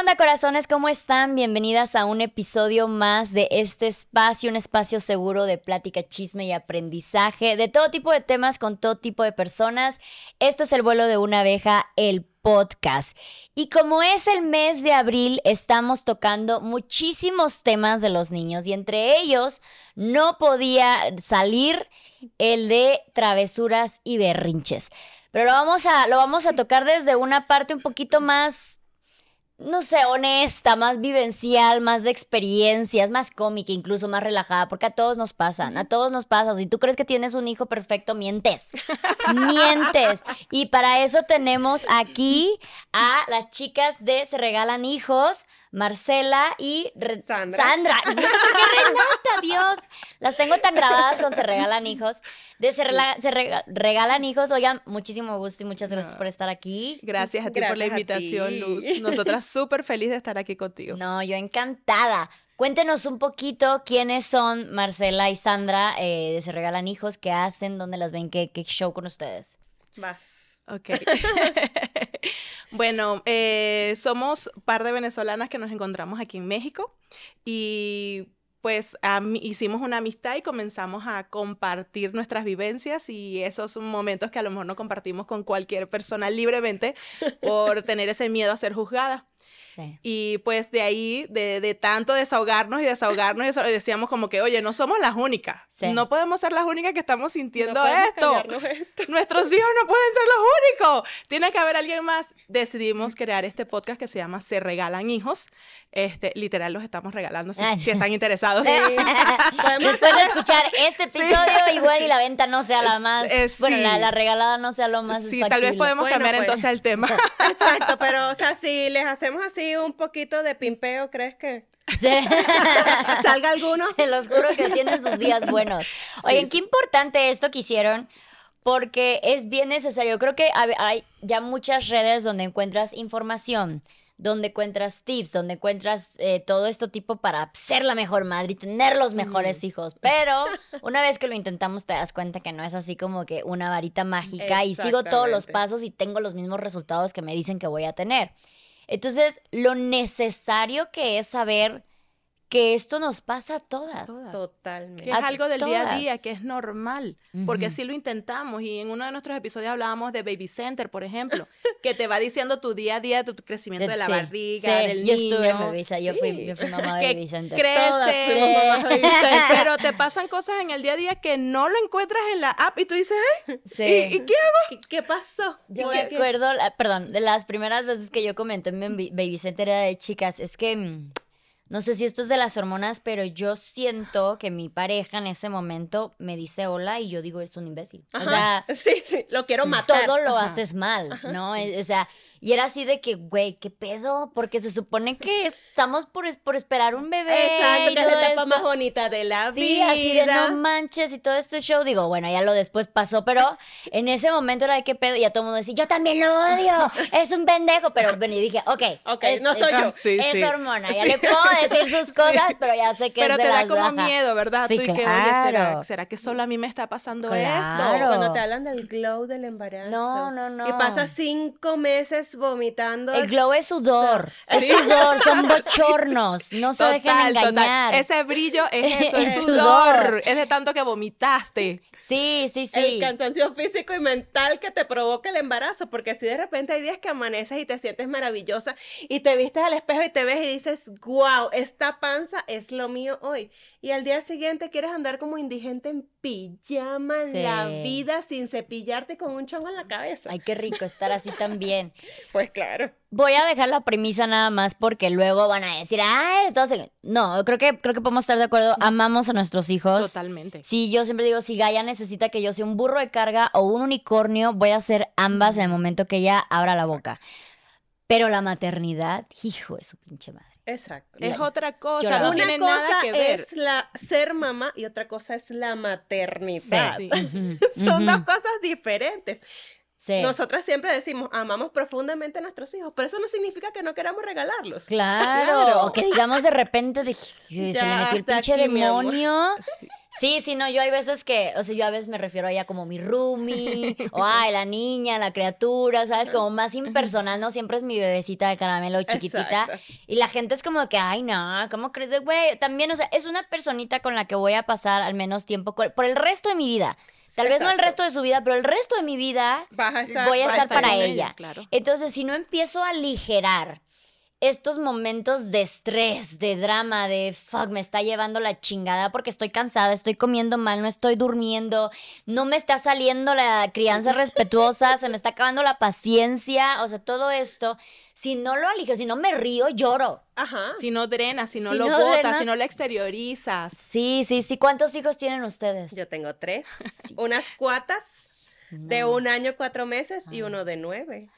onda, corazones? ¿Cómo están? Bienvenidas a un episodio más de este espacio, un espacio seguro de plática, chisme y aprendizaje de todo tipo de temas con todo tipo de personas. Esto es el vuelo de una abeja, el podcast. Y como es el mes de abril, estamos tocando muchísimos temas de los niños y entre ellos no podía salir el de travesuras y berrinches. Pero lo vamos a, lo vamos a tocar desde una parte un poquito más, no sé, honesta, más vivencial, más de experiencias, más cómica, incluso más relajada, porque a todos nos pasan, a todos nos pasa. Si tú crees que tienes un hijo perfecto, mientes. mientes. Y para eso tenemos aquí a las chicas de Se Regalan Hijos. Marcela y Sandra. Sandra. Por qué Renata, Dios. Las tengo tan grabadas con Se Regalan Hijos. De Se, Rela- Se Rega- Regalan Hijos. Oigan, muchísimo gusto y muchas gracias No. por estar aquí. Gracias a ti por la invitación. Luz. Nosotras súper felices de estar aquí contigo. No, yo encantada. Cuéntenos un poquito quiénes son Marcela y Sandra eh, de Se Regalan Hijos, qué hacen, dónde las ven, qué, qué show con ustedes. Vas. Ok. bueno, eh, somos par de venezolanas que nos encontramos aquí en México y pues hicimos una amistad y comenzamos a compartir nuestras vivencias y esos momentos que a lo mejor no compartimos con cualquier persona libremente por tener ese miedo a ser juzgada. Sí. Y pues de ahí, de, de tanto desahogarnos y desahogarnos, y decíamos como que, oye, no somos las únicas. Sí. No podemos ser las únicas que estamos sintiendo No esto. esto. Nuestros hijos no pueden ser los únicos. Tiene que haber alguien más. Decidimos crear este podcast que se llama Se Regalan Hijos. Este, literal, los estamos regalando si, si están interesados. Después de escuchar este episodio, igual y la venta no sea la más. bueno, la, sí. la regalada no sea lo más. Sí, tal vez factible. podemos Bueno, cambiar pues. entonces el tema. Exacto, si les hacemos así un poquito de pimpeo, ¿crees que Sí. salga alguno? Se los juro que tienen sus días buenos. Oigan, sí. qué importante esto que hicieron, porque es bien necesario. Creo que hay ya muchas redes donde encuentras información, donde encuentras tips, donde encuentras eh, todo esto tipo para ser la mejor madre y tener los mejores hijos. Pero una vez que lo intentamos, te das cuenta que no es así como que una varita mágica y sigo todos los pasos y tengo los mismos resultados que me dicen que voy a tener. Entonces, lo necesario que es saber que esto nos pasa a todas. Todas. Totalmente. Que es A algo del día a día, que es normal, porque sí lo intentamos y en uno de nuestros episodios hablábamos de Baby Center, por ejemplo, que te va diciendo tu día a día, tu crecimiento de la Sí, barriga, sí, del yo niño. estuve en Baby Center, yo fui, Sí. yo fui mamá de Baby Center. Crece, fuimos mamás de Baby Center. pero te pasan cosas en el día a día que no lo encuentras en la app y tú dices, "Ay, Sí. ¿y, y qué hago? ¿Qué, qué pasó? Yo ¿Por me qué? acuerdo, la- perdón, de las primeras veces que yo comenté en Baby Baby Center era de chicas, es que mm, no sé si esto es de las hormonas, pero yo siento que mi pareja en ese momento me dice hola y yo digo, eres un imbécil. O sea, Ajá. sí, sí, lo quiero matar. todo lo Ajá. haces mal, ¿no? E- O sea, y era así de que, güey, ¿qué pedo? Porque se supone que estamos por, es- por esperar un bebé. Exacto, y que es la etapa esto. más bonita de la Sí, vida. así de no manches y todo este show. Digo, bueno, ya lo después pasó, pero en ese momento era de qué pedo. Y a todo el mundo decía, yo también lo odio, es un pendejo. Pero bueno, y dije, ok, Ok, es- no es- soy yo. Sí, es sí. hormona, ya Sí. le puedo decir sus cosas, pero ya sé que Pero es de te da como bajas. miedo, ¿verdad? Sí, tú y que, oye, claro. ¿será, ¿será que solo a mí me está pasando Claro. esto? Cuando te hablan del glow del embarazo. No, no, no. Y pasas cinco meses vomitando. El glow es sudor, es Sí. sudor, son bochornos, no se dejen engañar. Ese brillo es eso, es Es sudor. sudor. Es de tanto que vomitaste. Sí, sí, El sí. cansancio físico y mental que te provoca el embarazo, porque si de repente hay días que amaneces y te sientes maravillosa y te vistes al espejo y te ves y dices, wow, esta panza es lo mío hoy. Y al día siguiente quieres andar como indigente en pijama en la Sí. vida sin cepillarte con un chongo en la cabeza. Ay, qué rico estar así también. Pues claro. Voy a dejar la premisa nada más porque luego van a decir, ay, entonces, no, creo que, creo que podemos estar de acuerdo, amamos a nuestros hijos. Totalmente. Sí, yo siempre digo, si Gaia necesita que yo sea un burro de carga o un unicornio, voy a ser ambas en el momento que ella abra la boca. Pero la maternidad, hijo de su pinche madre. Exacto. Es La- otra cosa, Lloraba. no Una tiene cosa nada que ver. es la ser mamá y otra cosa es la maternidad. Sí. Son dos cosas diferentes. Sí. Nosotras siempre decimos, amamos profundamente a nuestros hijos, pero eso no significa que no queramos regalarlos. Claro. Claro. O que digamos de repente de, se me Ya, metió el pinche aquí, demonio. Sí. Sí, sí, no, yo hay veces que, o sea, yo a veces me refiero a ella como mi roomie, o ay, la niña, la criatura, ¿sabes? Como más impersonal, ¿no? Siempre es mi bebecita de caramelo chiquitita. Exacto. Y la gente es como que, ay, no, ¿cómo crees? Güey, también, o sea, es una personita con la que voy a pasar al menos tiempo por el resto de mi vida. Tal vez no el resto de su vida, pero el resto de mi vida Vas a estar, voy a estar para ella. ella, claro. Entonces, si no empiezo a aligerar estos momentos de estrés, de drama, de fuck, me está llevando la chingada porque estoy cansada, estoy comiendo mal, no estoy durmiendo, no me está saliendo la crianza respetuosa, se me está acabando la paciencia, o sea, todo esto, si no lo aligero, si no me río, lloro. Ajá. Si no drenas, si no Si lo no botas, drenas- si no lo exteriorizas. Sí, sí, sí. ¿Cuántos hijos tienen ustedes? Yo tengo tres. Unas cuatas de un año, cuatro meses y uno de nueve.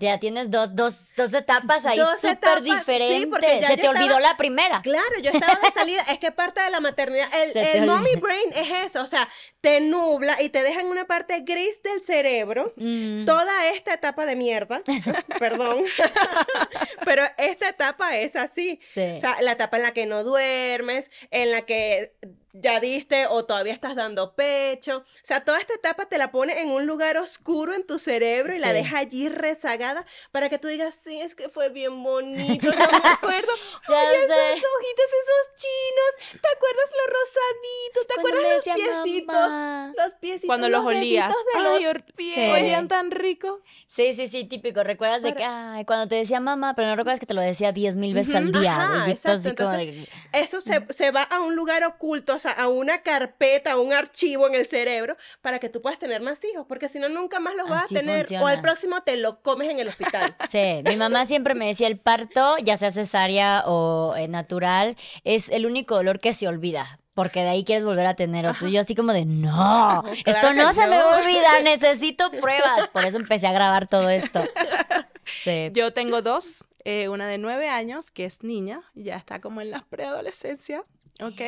Ya tienes dos, dos, dos etapas ahí súper etapas, sí, diferentes. porque ya Se te olvidó estaba- la primera. Claro, yo estaba de salida, es que parte de la maternidad, el, el mommy brain es eso, o sea, te nubla y te deja en una parte gris del cerebro Mm. toda esta etapa de mierda, perdón, pero esta etapa es así, Sí. o sea, la etapa en la que no duermes, en la que ya diste o todavía estás dando pecho, o sea, toda esta etapa te la pone en un lugar oscuro en tu cerebro y la deja allí rezagada para que tú digas, sí, es que fue bien bonito, no me acuerdo, Ya Oye, sé. esos ojitos, esos chinos. ¿Te acuerdas lo rosadito? ¿Te Cuando acuerdas los piecitos? mamá. Los piecitos. Cuando los olías. de Ay, los olían tan rico. Sí, sí, sí, típico. Recuerdas de que, ay, cuando te decía mamá, pero no recuerdas que te lo decía diez mil veces al día. ajá, exacto, entonces, de- Eso se, se va a un lugar oculto, o sea, a una carpeta, a un archivo en el cerebro para que tú puedas tener más hijos, porque si no, nunca más los vas Así a tener. O funciona. el próximo te lo comes en el hospital. Sí, mi mamá siempre me decía el parto, ya sea cesárea o eh, natural, es el único dolor que se olvida. Porque de ahí quieres volver a tener otro. Y yo así como de, no, esto Claro no que se me va a no. olvidar, necesito pruebas. Por eso empecé a grabar todo esto. Sí. Yo tengo dos, eh, una de nueve años, que es niña, ya está como en la preadolescencia, ¿ok?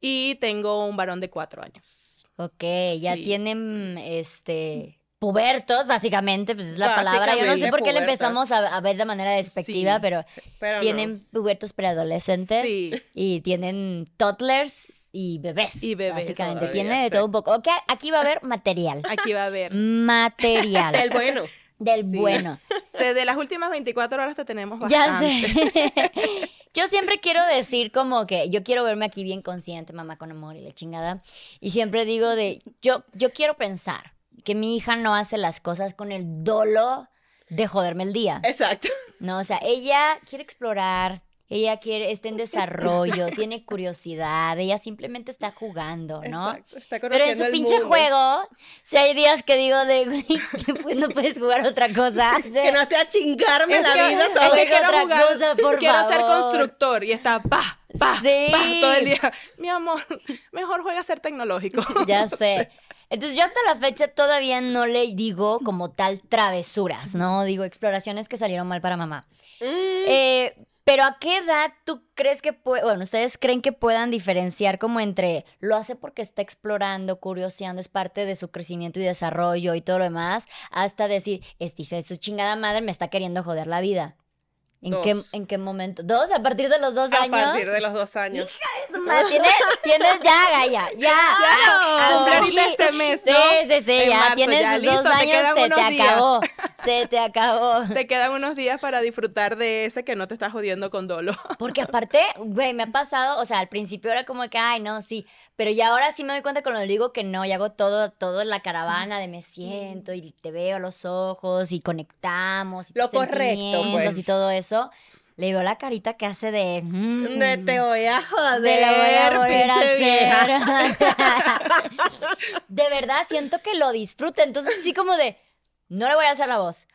Y tengo un varón de cuatro años. Ok, ya Sí. tienen este pubertos, básicamente, pues es la palabra. Yo no sé por qué le empezamos a, a ver de manera despectiva, Sí, pero Pero no. tienen pubertos preadolescentes Sí. y tienen toddlers y bebés. Y bebés. Básicamente, Todavía, tiene de todo un poco. Ok, aquí va a haber material. Aquí va a haber. Material. Del bueno. Del Sí. bueno. Desde las últimas 24 horas te tenemos Ya bastante. sé. Yo siempre quiero decir como que yo quiero verme aquí bien consciente, mamá con amor y la chingada. Y siempre digo de, yo, yo quiero pensar que mi hija no hace las cosas con el dolo de joderme el día. Exacto. No, o sea, ella quiere explorar, ella quiere, está en desarrollo, tiene curiosidad, ella simplemente está jugando, ¿no? Exacto. Está Pero en su el pinche mundo. juego, si hay días que digo de, güey, pues no puedes jugar otra cosa. Que no sea chingarme Es la que- vida es todo. que Oiga, quiero otra jugar, cosa, por quiero ser constructor y está pa, pa, Sí. pa todo el día. Mi amor, mejor juega a ser tecnológico. Ya No sé. Entonces yo hasta la fecha todavía no le digo como tal travesuras, ¿no? Digo exploraciones que salieron mal para mamá. Mm, Eh, pero ¿a qué edad tú crees que puede, bueno, ustedes creen que puedan diferenciar como entre lo hace porque está explorando, curioseando, es parte de su crecimiento y desarrollo y todo lo demás, hasta decir, este hija de su chingada madre me está queriendo joder la vida? ¿En qué, Dos. ¿En qué momento? ¿Dos? ¿A partir de los dos a años? partir de los dos años. Su madre, ¿Tienes, tienes ya, Gaya, ya. Ya, Hasta ahorita este mes, Sí, ¿no? sí, sí, En ya marzo, tienes ya, sus listo, dos años, se te días. acabó. Se te acabó. Te quedan unos días para disfrutar de ese que no te está jodiendo con dolo. Porque aparte, güey, me ha pasado, o sea, al principio era como que, ay, no, sí, pero ya ahora sí me doy cuenta cuando le digo que no, y hago todo, todo en la caravana de me siento y te veo a los ojos y conectamos y Lo correcto, sentimientos pues. y todo eso. Le veo la carita que hace de... mm, No te voy a joder, de la voy a a hacer. de verdad, siento que lo disfruta. Entonces, sí como de, no le voy a hacer la voz.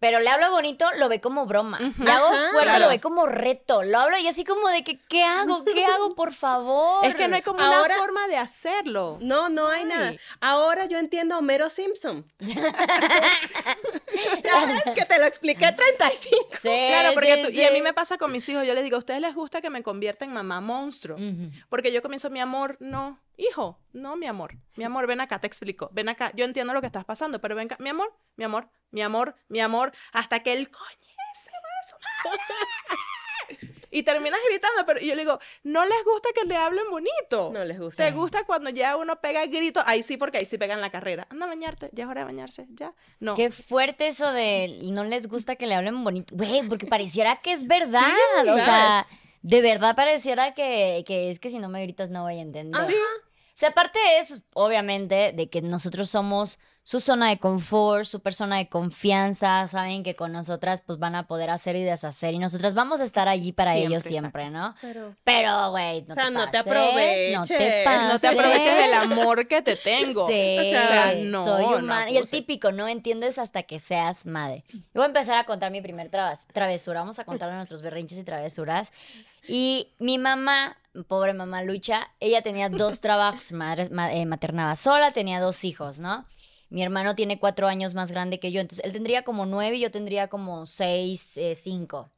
Pero le hablo bonito, lo ve como broma. Le hago Ajá. fuerte, Claro. lo ve como reto. Lo hablo y así como de que, ¿qué hago? ¿Qué hago, por favor? Es que no hay como Ahora- una forma de hacerlo. No, no hay Ay. nada. Ahora yo entiendo a Homero Simpson. ya ves que te lo expliqué 35. Sí, Claro, porque sí, tú- y a mí sí. me pasa con mis hijos, yo les digo, ¿a ustedes les gusta que me convierta en mamá monstruo? Ujú. Porque yo comienzo, mi amor, no. Hijo, no, mi amor, mi amor, ven acá, te explico, ven acá, yo entiendo lo que estás pasando, pero ven acá, mi amor, mi amor, mi amor, mi amor, hasta que el coño se va a su madre. Y terminas gritando, pero yo le digo, no les gusta que le hablen bonito. No les gusta. Te gusta cuando ya uno pega el grito, ahí sí, porque ahí sí pegan la carrera. Anda a bañarte, ya es hora de bañarse, ya. No. Qué fuerte eso de no les gusta que le hablen bonito. Güey, porque pareciera que es verdad. Sí, o sea, de verdad pareciera que, que es que si no me gritas no voy a entender. Sí. Sea, aparte es, obviamente, de que nosotros somos su zona de confort, su persona de confianza, saben que con nosotras pues van a poder hacer y deshacer y nosotras vamos a estar allí para Siempre, ellos siempre, ¿no? Pero... Güey, no O sea, te no te pases, No te aproveches. pases. No te aproveches del amor que te tengo. Sí, O sea, no. soy no humana. y el típico, no entiendes hasta que seas madre. Yo voy a empezar a contar mi primer travesura. Vamos a contar nuestros berrinches y travesuras. Y mi mamá, pobre mamá Lucha, ella tenía dos trabajos. Madre, ma- eh, maternaba sola, tenía dos hijos, ¿no? Mi hermano tiene cuatro años más grande que yo, entonces él tendría como nueve y yo tendría como seis, eh, cinco.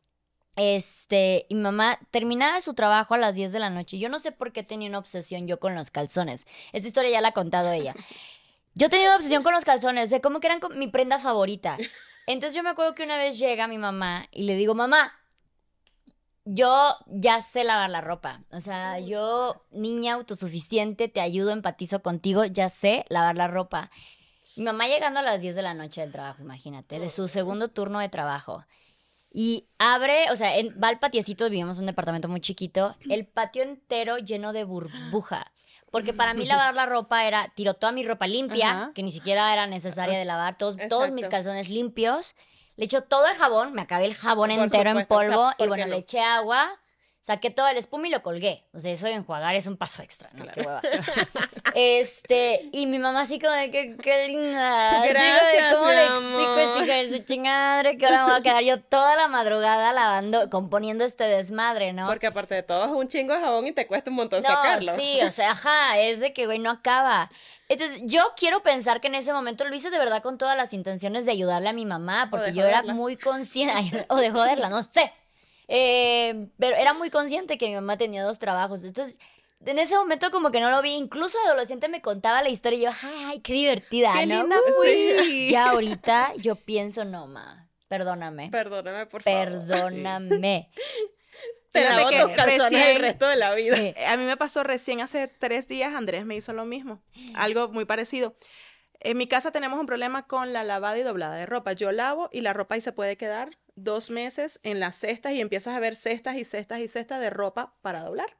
Este, y mamá terminaba su trabajo a las 10 de la noche. Yo no sé por qué tenía una obsesión yo con los calzones. Esta historia ya la ha contado ella. Yo tenía una obsesión con los calzones, o sea, como que eran mi prenda favorita. Entonces yo me acuerdo que una vez llega mi mamá y le digo, mamá, yo ya sé lavar la ropa. O sea, yo, niña autosuficiente, te ayudo, empatizo contigo, ya sé lavar la ropa. Mi mamá llegando a las 10 de la noche del trabajo, imagínate, de su segundo turno de trabajo. Y abre, o sea, en, va al patiecito, vivimos en un departamento muy chiquito, el patio entero lleno de burbuja. Porque para mí lavar la ropa era, tiro toda mi ropa limpia, Ajá. que ni siquiera era necesaria de lavar, todos, todos mis calzones limpios. Le echo todo el jabón, me acabé el jabón Por entero en supuesto, o sea, polvo ¿por y bueno, le eché agua, saqué todo el espuma y lo colgué. O sea, eso de enjuagar es un paso extra, ¿no? Qué hueva. Este, y mi mamá así como de que qué linda. Como de, Gracias, ¿Cómo mi le explico a esta amor. hija de su chingadre que ahora me voy a quedar yo toda la madrugada lavando, componiendo este desmadre, ¿no? Porque aparte de todo es un chingo de jabón y te cuesta un montón No, sacarlo. sí, o sea, ajá, es de que, güey, no acaba. Entonces, yo quiero pensar que en ese momento lo hice de verdad con todas las intenciones de ayudarle a mi mamá, porque yo era muy consciente, o de joderla, no sé. Eh, pero era muy consciente que mi mamá tenía dos trabajos. Entonces, en ese momento como que no lo vi. Incluso de adolescente me contaba la historia y yo, ay, ay, qué divertida, Qué ¿no? linda fui. Ya ahorita yo pienso, no, ma, perdóname. Perdóname, por favor. Perdóname. Te lavo que tus calzones el recién- resto de la vida. Sí. A mí me pasó recién hace tres días, Andrés me hizo lo mismo, algo muy parecido. En mi casa tenemos un problema con la lavada y doblada de ropa. Yo lavo y la ropa ahí se puede quedar dos meses en las cestas y empiezas a ver cestas y cestas y cestas de ropa para doblar.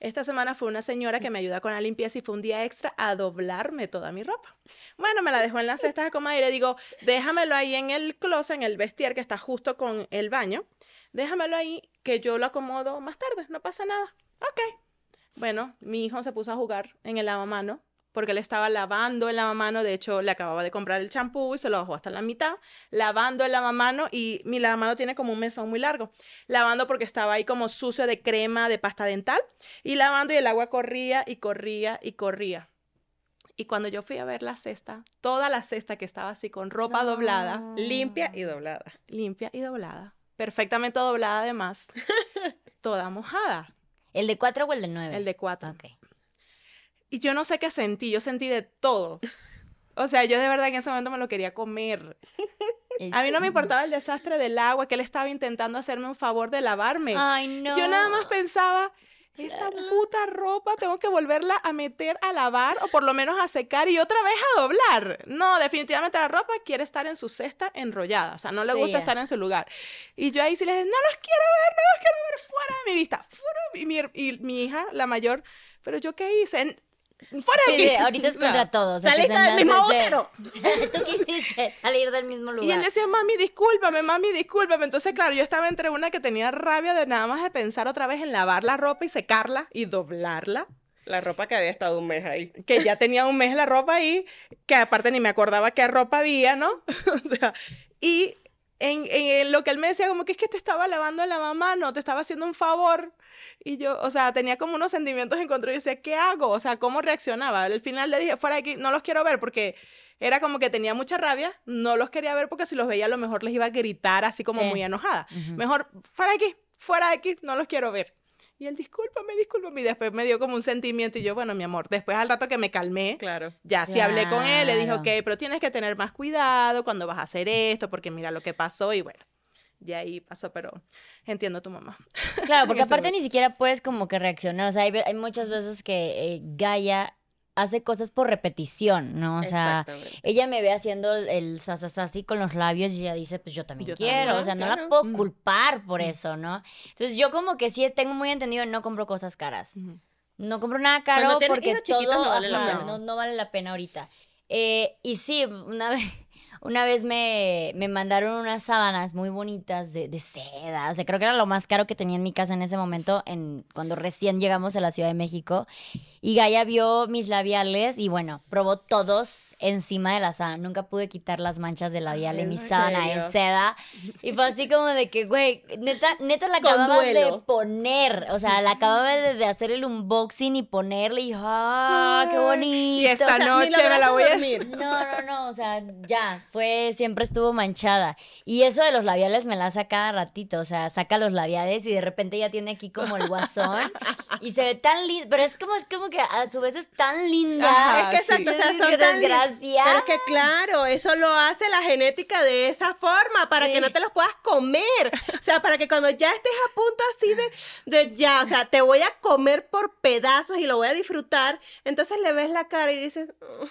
Esta semana fue una señora que me ayuda con la limpieza y fue un día extra a doblarme toda mi ropa. Bueno, me la dejó en las cestas de coma y le digo, déjamelo ahí en el closet, en el vestier que está justo con el baño. Déjamelo ahí que yo lo acomodo más tarde, no pasa nada. Ok. Bueno, mi hijo se puso a jugar en el lavamano porque él estaba lavando el lavamano. De hecho, le acababa de comprar el champú y se lo bajó hasta la mitad. Lavando el lavamano y mi lavamano tiene como un mesón muy largo. Lavando porque estaba ahí como sucio de crema, de pasta dental. Y lavando y el agua corría y corría y corría. Y cuando yo fui a ver la cesta, toda la cesta que estaba así con ropa No. doblada, Limpia y doblada. limpia y doblada, perfectamente doblada además, toda mojada, ¿El de cuatro o el de nueve? el de cuatro. Ok. Y yo no sé qué sentí, yo sentí de todo. O sea, yo de verdad en ese momento me lo quería comer. A mí no me importaba el desastre del agua, que él estaba intentando hacerme un favor de lavarme. Ay, no. Yo nada más pensaba, esta puta ropa tengo que volverla a meter a lavar o por lo menos a secar y otra vez a doblar. No, definitivamente la ropa quiere estar en su cesta enrollada, o sea, no le Sí, gusta ya. estar en su lugar. Y yo ahí sí les dije, no los quiero ver, no los quiero ver fuera de mi vista. Fuera. Y mi, y mi hija, la mayor, pero yo qué hice, En- fuera de Sí, aquí. sí, ahorita es contra todos. saliste del mismo útero. Tú quisiste salir del mismo lugar. Y él decía, mami, discúlpame, mami, discúlpame. Entonces, claro, yo estaba entre una que tenía rabia de nada más de pensar otra vez en lavar la ropa y secarla y doblarla. La ropa que había estado un mes ahí. que ya tenía un mes la ropa ahí, que aparte ni me acordaba qué ropa había, ¿no? o sea, y en, en lo que él me decía, como que es que te estaba lavando la mamá, no, te estaba haciendo un favor. Y yo, o sea, tenía como unos sentimientos encontrados y decía, ¿qué hago? O sea, ¿cómo reaccionaba? Al final le dije, fuera de aquí, no los quiero ver porque era como que tenía mucha rabia, no los quería ver porque si los veía a lo mejor les iba a gritar así como Sí. muy enojada. Mejor, fuera de aquí, fuera de aquí, no los quiero ver. Y él, discúlpame, discúlpame. Y después me dio como un sentimiento y yo, bueno, mi amor, después al rato que me calmé, Claro. ya sí hablé con él, le dije, Claro. ok, pero tienes que tener más cuidado cuando vas a hacer esto, porque mira lo que pasó y bueno, de ahí pasó, pero entiendo a tu mamá. Claro, porque aparte momento. ni siquiera puedes como que reaccionar. O sea, hay, hay muchas veces que eh, Gaia hace cosas por repetición, ¿no? O sea, ella me ve haciendo el, sasasasi con los labios y ella dice, pues yo también Yo quiero. también, o sea, no la puedo culpar por eso, ¿no? Entonces yo como que sí tengo muy entendido, no compro cosas caras. No compro nada caro porque todo no vale la pena. No, no vale la pena ahorita. Eh, y sí, una vez, una vez me, me mandaron unas sábanas muy bonitas de, de seda. O sea, creo que era lo más caro que tenía en mi casa en ese momento, en, cuando recién llegamos a la Ciudad de México. Y Gaia vio mis labiales y bueno, probó todos encima de la sábana. Nunca pude quitar las manchas de labial en mi ¿en sábana es seda. Y fue así como de que, güey, neta, neta la acababa de poner. O sea, la acababa de, de hacer el unboxing y ponerle y ¡ah, qué bonito! Y esta O sea, ni noche me la voy a... dormir. No, no, no, o sea, ya, fue, siempre estuvo manchada. Y eso de los labiales me la hace cada ratito, o sea, saca los labiales y de repente ya tiene aquí como el guasón y se ve tan linda, pero es como, es como que a su vez es tan linda. Ajá, Es que sí. exacto, o sea, Qué son tan lin- desgracia. Pero es que claro, eso lo hace la genética de esa forma, para Sí. que no te los puedas comer. O sea, para que cuando ya estés a punto así de, de ya, o sea, te voy a comer por pedazos y lo voy a disfrutar, entonces le ves la cara y dices, "Oh,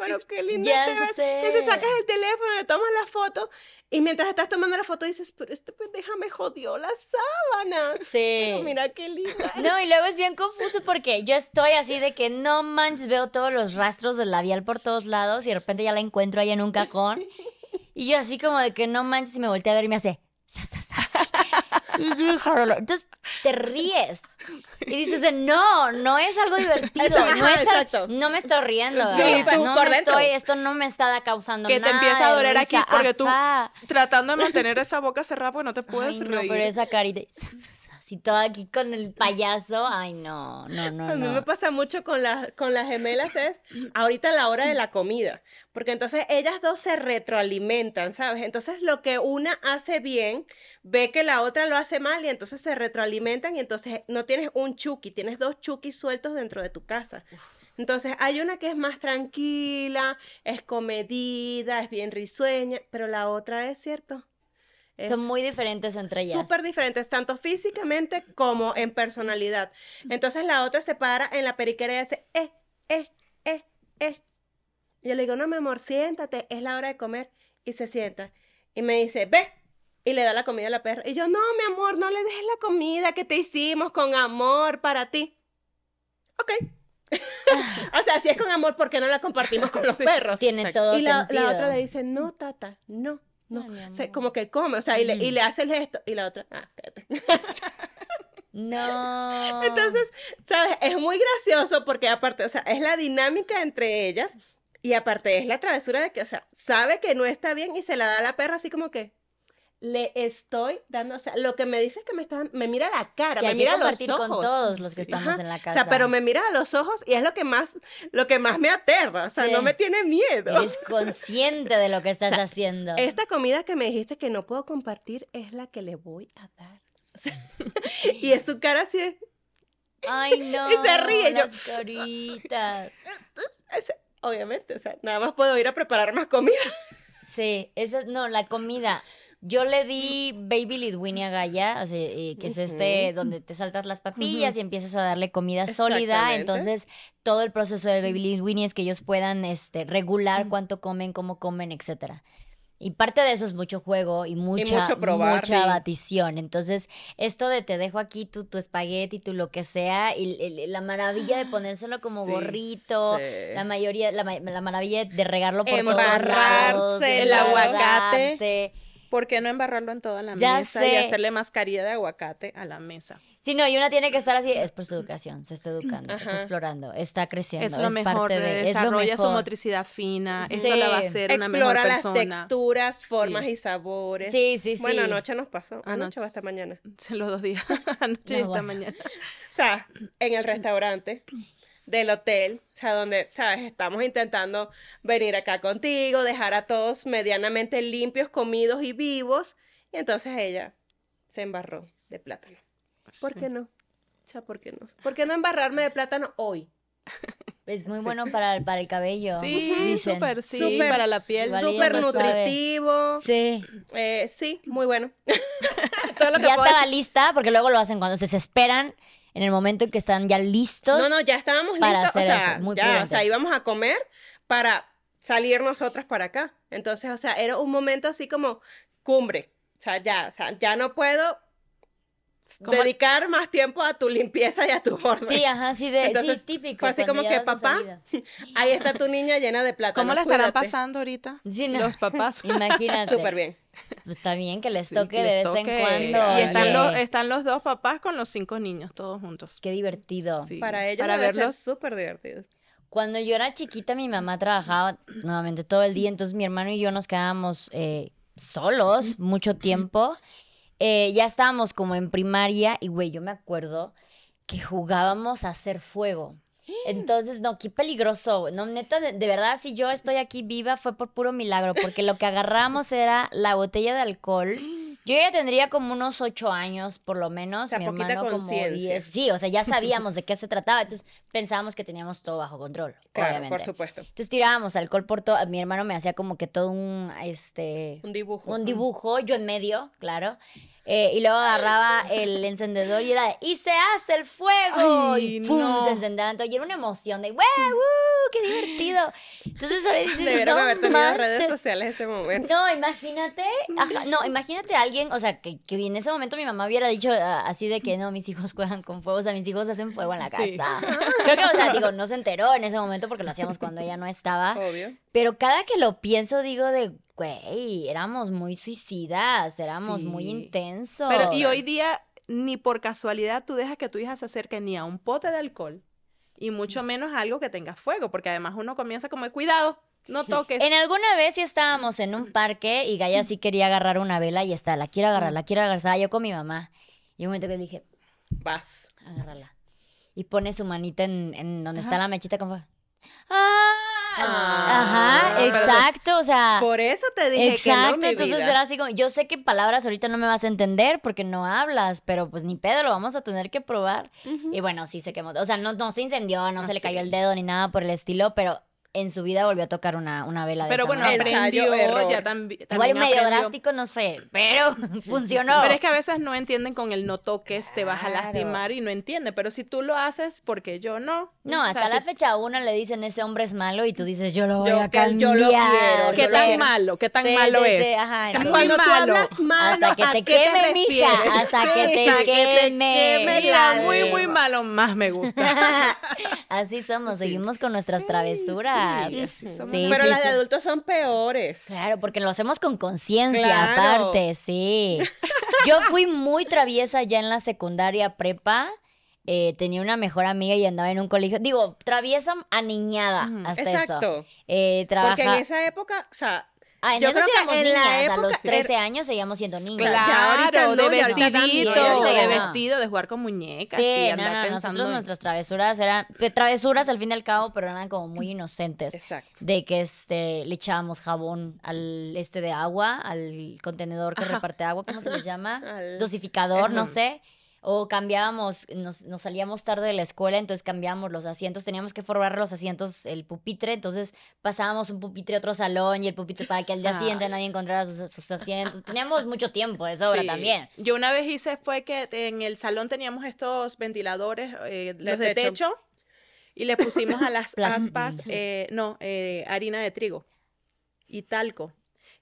pero qué lindo Ya te ves". sé. Entonces sacas el teléfono, le tomas la foto y mientras estás tomando la foto dices, pero este pendeja me jodió la sábana. Sí. Pero mira qué linda. No, y luego es bien confuso porque yo estoy así de que no manches, veo todos los rastros del labial por todos lados y de repente ya la encuentro ahí en un cajón. Y yo así como de que no manches y me volteé a ver y me hace... "Sas, sas, sas". Entonces te ríes y dices, no, no es algo divertido, Eso, no, ajá, es exacto. no me estoy riendo, Sí, no por me dentro. estoy, esto no me está causando Que te nada empieza a doler aquí porque tú. Tratando de mantener esa boca cerrada porque no te puedes Ay, no, reír. pero esa carita, así toda aquí con el payaso, ay, no, no, no, A mí no. me pasa mucho con las, con las gemelas es ahorita la hora de la comida, porque entonces ellas dos se retroalimentan, ¿sabes? Entonces lo que una hace bien, ve que la otra lo hace mal y entonces se retroalimentan y entonces no tienes un chuki, tienes dos chukis sueltos dentro de tu casa. Entonces hay una que es más tranquila, es comedida, es bien risueña, pero la otra es cierto. Son muy diferentes entre ellas. Súper diferentes, tanto físicamente como en personalidad. Entonces la otra se para en la periquera y hace, eh, eh, eh, eh. Y yo le digo, no, mi amor, siéntate, es la hora de comer. Y se sienta. Y me dice, ve. Y le da la comida a la perra. Y yo, no, mi amor, no le dejes la comida que te hicimos con amor para ti. Ok. o sea, si es con amor, ¿por qué no la compartimos con los Sí. perros? Tiene Exacto. todo Y la, sentido. la otra le dice, no, tata, no, no. O sea, como que come, o sea, y le, y Ujú. le hace el gesto. Y la otra, ah, cállate. No. Entonces, ¿sabes? Es muy gracioso porque aparte, o sea, es la dinámica entre ellas y aparte es la travesura de que, o sea, sabe que no está bien y se la da a la perra así como que le estoy dando, o sea, lo que me dice es que me está, me mira la cara, Sí, me mira los ojos. con todos los que Sí. estamos Ajá, en la O casa. sea, pero me mira a los ojos y es lo que más, lo que más me aterra, o sea, Sí. no me tiene miedo. Eres consciente de lo que estás haciendo. Esta comida que me dijiste que no puedo compartir es la que le voy a dar. y es su cara así de, Ay, no. Y se ríe, yo- Las es- obviamente, o sea, nada más puedo ir a preparar más comida. Sí, esa, no, la comida. Yo le di Baby Lidwinia a Gaia, o sea, eh, que es este donde te saltas las papillas y empiezas a darle comida sólida. Entonces, todo el proceso de Baby Lidwinia es que ellos puedan este, regular cuánto comen, cómo comen, etcétera. Y parte de eso es mucho juego y mucha, mucho probar, mucha sí. batición. Entonces, esto de te dejo aquí tu, tu espagueti, tu lo que sea, y la maravilla de ponérselo como Sí, gorrito, sí. la mayoría, la, la maravilla de regarlo por todos Embarrarse lados, el aguacate. ¿Por qué no embarrarlo en toda la Ya mesa y hacerle mascarilla de aguacate a la mesa? Sí, no, y una tiene que estar así, es por su educación, se está educando, está explorando, está creciendo, Es lo mejor, parte de, es lo desarrolla su motricidad fina, esto Sí. la va a hacer una mejor Explora las texturas, formas Sí. y sabores. Sí, sí, sí. Bueno, anoche nos pasó. Anoche Anoche o hasta mañana. Los dos días, anoche y No, esta bueno. mañana. O sea, en el restaurante del hotel, o sea, donde, ¿sabes? Estamos intentando venir acá contigo, dejar a todos medianamente limpios, comidos y vivos. Y entonces ella se embarró de plátano. ¿Por Sí. qué no? O sea, ¿por qué no? ¿Por qué no embarrarme de plátano hoy? Es muy bueno para, para el cabello. Sí, súper, sí, Súper, para la piel. Súper nutritivo. Sí. Eh, sí, muy bueno. Todo lo que Ya puedo estaba decir. lista, porque luego lo hacen cuando se esperan en el momento en que están ya listos. No, no, ya estábamos para listos. O hacer sea, eso, muy ya, o sea, íbamos a comer para salir nosotras para acá. Entonces, o sea, era un momento así como cumbre. O sea, ya, o sea, ya no puedo ¿Cómo- dedicar más tiempo a tu limpieza y a tu orden. Sí, ajá, sí, de, Entonces, sí, típico. fue así como que, papá. Ahí está tu niña llena de plátano. ¿Cómo la estarán cuídate. pasando ahorita? Sí, no. Los papás. Imagínate. Súper bien. Pues está bien que les Sí, toque que de les vez toque. en cuando. Y están los, están los dos papás con los cinco niños, todos juntos. Qué divertido. Sí, Para ellos para debe ser verlos. súper divertido. Cuando yo era chiquita, mi mamá trabajaba nuevamente todo el día, entonces mi hermano y yo nos quedábamos eh, solos mucho tiempo. Eh, ya estábamos como en primaria y, güey, yo me acuerdo que jugábamos a hacer fuego. Entonces, no, qué peligroso. No, neta, de, de verdad, si yo estoy aquí viva fue por puro milagro, porque lo que agarramos era la botella de alcohol. Yo ya tendría como unos ocho años, por lo menos. O sea, mi poquita hermano como diez. Sí, o sea, ya sabíamos de qué se trataba. Entonces, pensábamos que teníamos todo bajo control. Claro, obviamente. por supuesto. Entonces tirábamos alcohol por todo. Mi hermano me hacía como que todo un, este, Un dibujo. un dibujo, yo en medio, claro. Eh, y luego agarraba el encendedor y era de, ¡y se hace el fuego! Ay, y ¡pum! no. se encendaban todo. Y era una emoción de, ¡wow! ¡Qué divertido! Entonces ahora dices, Debieron no haber tenido redes manches". sociales ese momento. No, imagínate, ajá, no, imagínate a alguien, o sea, que, que en ese momento mi mamá hubiera dicho así de que no, mis hijos juegan con fuego, o sea, mis hijos hacen fuego en la casa. Sí. Creo que, o sea, digo, no se enteró en ese momento porque lo hacíamos cuando ella no estaba. Obvio. Pero cada que lo pienso, digo de, güey, éramos muy suicidas, éramos muy intensos. Pero y hoy día, ni por casualidad tú dejas que tu hija se acerque ni a un pote de alcohol, y mucho menos algo que tenga fuego, porque además uno comienza como, de, cuidado, no toques. En alguna vez sí estábamos en un parque y Gaia sí quería agarrar una vela y está, la quiero agarrar, la quiero agarrar. Estaba yo con mi mamá. Y un momento que le dije, Vas. agárrala. Y pone su manita en, en donde está la mechita como... ¡Ah! Ah, Ajá, pero te- exacto, o sea... Por eso te dije Exacto, que no, mi entonces vida. era así como, yo sé que palabras ahorita no me vas a entender porque no hablas, pero pues ni pedo, lo vamos a tener que probar. Y bueno, sí se quemó, o sea, no, no se incendió, no se le cayó el dedo ni nada por el estilo, pero en su vida volvió a tocar una, una vela de Pero esa bueno, manera. Aprendió, error. ya Igual también medio aprendió. drástico, no sé, pero funcionó. Pero es que a veces no entienden con el no toques, te vas a lastimar y no entiende. Pero si tú lo haces, porque yo no. No, O hasta la fecha a una le dicen ese hombre es malo y tú dices, yo lo voy Yo a que- cambiar. yo lo quiero, ¿Qué yo tan lo- malo? ¿Qué tan Sí, malo sí, sí, es? ajá, O sea, entonces- muy Cuando tú malo. hablas malo, Hasta que ¿a te queme, mija, refieres? hasta que Sí, te hasta queme. queme Mira, la muy, muy malo, más me gusta. Así somos, Sí. seguimos con nuestras Sí, sí, Sí, Pero sí, las sí. de adultos son peores. Claro, porque lo hacemos con conciencia, Claro. aparte, sí. Yo fui muy traviesa ya en la secundaria prepa. eh, tenía una mejor amiga y andaba en un colegio. Digo, traviesa aniñada hasta eso. Exacto. Eh, trabaja... Porque en esa época, o sea, Ah, en yo creo sí que éramos en la niñas. a época los 13 años seguíamos siendo niñas. Claro. De vestidito, de vestido, de jugar con muñecas Sí, y andar no, pensando. nosotros en- nuestras travesuras eran travesuras al fin y al cabo, pero eran como muy inocentes. exacto. De que este le echábamos jabón al este de agua, al contenedor que reparte agua, ¿cómo se les llama? Al- Dosificador, no sé. O cambiábamos, nos, nos salíamos tarde de la escuela, entonces cambiábamos los asientos, teníamos que forrar los asientos, el pupitre, entonces pasábamos un pupitre a otro salón y el pupitre para que al día siguiente nadie encontrara sus, sus asientos. Teníamos mucho tiempo de sobra Sí. también. Yo una vez hice fue que en el salón teníamos estos ventiladores, eh, los de techo. techo, y le pusimos a las aspas, eh, no, eh, harina de trigo y talco.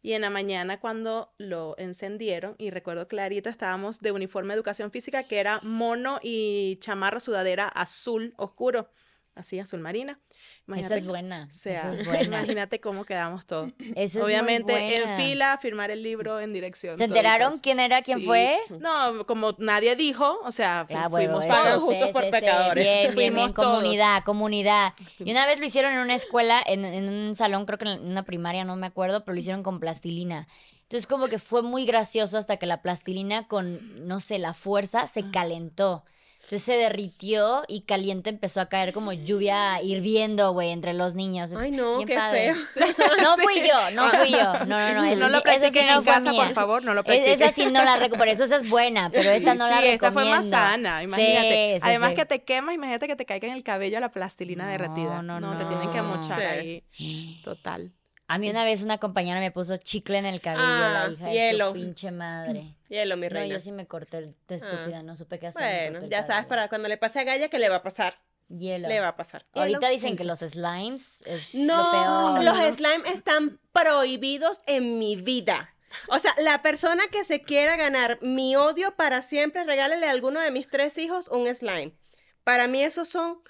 Y en la mañana cuando lo encendieron, y recuerdo clarito, estábamos de uniforme de educación física, que era mono y chamarra sudadera azul oscuro, así azul marina. Esa Imagínate, es buena. o sea, esa es buena. imagínate cómo quedamos todos. Esa es muy Obviamente en buena. fila, firmar el libro en dirección. ¿Se enteraron quién era, quién Sí. fue? No, como nadie dijo, o sea, Ah, bueno, fuimos eso, todos. justos por pecadores. Bien, bien, bien, Fuimos todos. comunidad, comunidad. Y una vez lo hicieron en una escuela, en, en un salón, creo que en una primaria, no me acuerdo, pero lo hicieron con plastilina. Entonces como que fue muy gracioso hasta que la plastilina con, no sé, la fuerza se calentó. Entonces se derritió y caliente empezó a caer como lluvia hirviendo, güey, entre los niños. Ay, no, Bien qué padre. feo. No fui yo, no fui yo. No, no, no. esa No lo sí- no en casa, mía. por favor, no lo practiquen. Esa sí no la recupero, eso esa es buena, pero esta no la sí, recomiendo. esta fue más sana, imagínate. Sí, sí, Además sí. que te quemas, imagínate que te caiga en el cabello la plastilina No, derretida. no, No, te tienen que no. mochar Sí. ahí. Total. A mí una vez una compañera me puso chicle en el cabello, la Ah, hija de hielo. su pinche madre. Hielo, mi No, reina. yo sí me corté el de estúpida, no supe qué hacer. Bueno, ya sabes para cuando le pase a Gaia que le va a pasar. Hielo. Le va a pasar. Ahorita dicen que los slimes es lo No, peor. los slime están prohibidos en mi vida. O sea, la persona que se quiera ganar mi odio para siempre, regálele a alguno de mis tres hijos un slime. Para mí esos son,